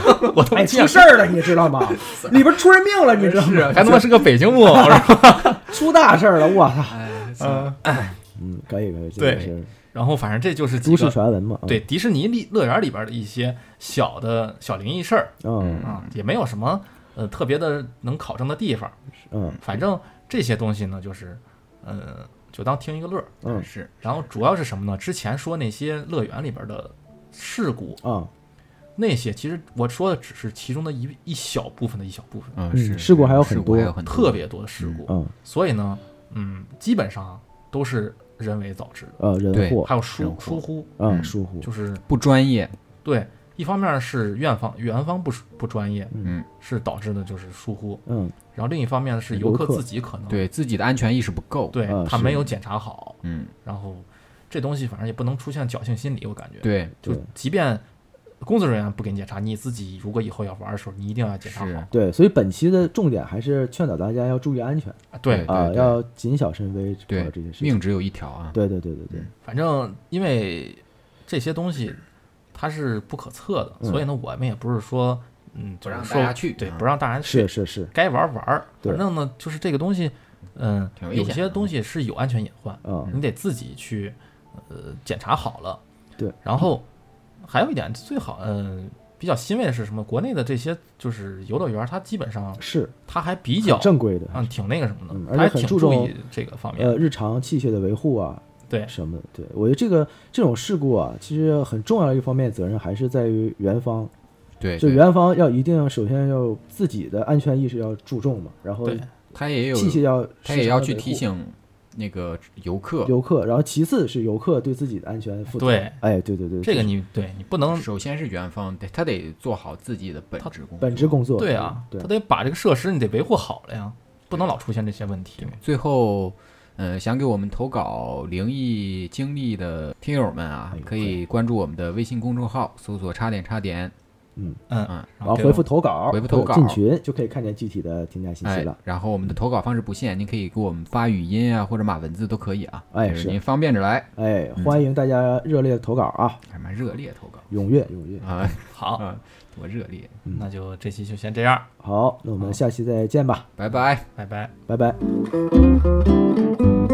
我他妈哎，出事儿了，你知道吗？里边出人命了，你知道吗？还他妈是个北京木偶，是吧？出大事儿了，我操！哎，嗯，嗯，可以可以，对然后反正这就是几都市传闻嘛，嗯对，迪士尼里乐园里边的一些小的小灵异事儿嗯啊，也没有什么呃特别的能考证的地方。嗯反正这些东西呢，就是呃，就当听一个乐儿。嗯是然后主要是什么呢？之前说那些乐园里边的事故，啊那些其实我说的只是其中的一一小部分的一小部分，嗯事故还有很多事故还有很特别多的事故。嗯所以呢，嗯，基本上都是人为导致的，呃人对祸。还有疏疏忽，嗯嗯疏忽。就是不专业，对，一方面是院方园方不不专业，嗯，是导致的就是疏忽，嗯。然后另一方面是游客自己可能对自己的安全意识不够，对他没有检查好，嗯，然后这东西反正也不能出现侥幸心理，我感觉，，对，就即便工作人员不给你检查，你自己如果以后要玩的时候，你一定要检查好，对，所以本期的重点还是劝导大家要注意安全。啊对，啊，要谨小慎微对这些事情。命只有一条啊，对对对对对，反正因为这些东西它是不可测的，嗯。所以呢，我们也不是说嗯不让说大家去。对，啊不让大家去是，是是，该玩玩。儿，反正呢，就是这个东西，嗯，有些东西是有安全隐患，啊你得自己去呃检查好了。对，然后还有一点最好，嗯、比较欣慰的是什么？国内的这些就是游乐园，它基本上是。它还比较正规的，嗯挺那个什么的，而且很注重挺注意这个方面。呃，日常器械的维护啊，对。什么的，对。我觉得这个这种事故啊，其实很重要的一方面责任还是在于园方，对，对。就园方要一定首先要自己的安全意识要注重嘛，然后对他也有器械要他也要去提醒那个游客，游客，然后其次是游客对自己的安全负责。对哎，对对对，这个你对你不能首先是园方，得他得做好自己的本职工作。本职工作。对啊，对他得把这个设施你得维护好了呀，不能老出现这些问题。最后，呃，想给我们投稿灵异经历的听友们啊哎，可以关注我们的微信公众号，搜索“差点差点嗯，嗯，嗯然后回复投稿，回复投稿进群就可以看见具体的添加”。信息哎了。，然后我们的投稿方式不限，您可以给我们发语音啊，或者码文字都可以啊。哎是您方便着来，哎，嗯欢迎大家热烈投稿啊，还蛮热烈投稿踊跃踊跃。啊好，啊，多热烈！嗯那就这期就先这样，好，那我们下期再见吧，拜拜。拜拜。拜拜。始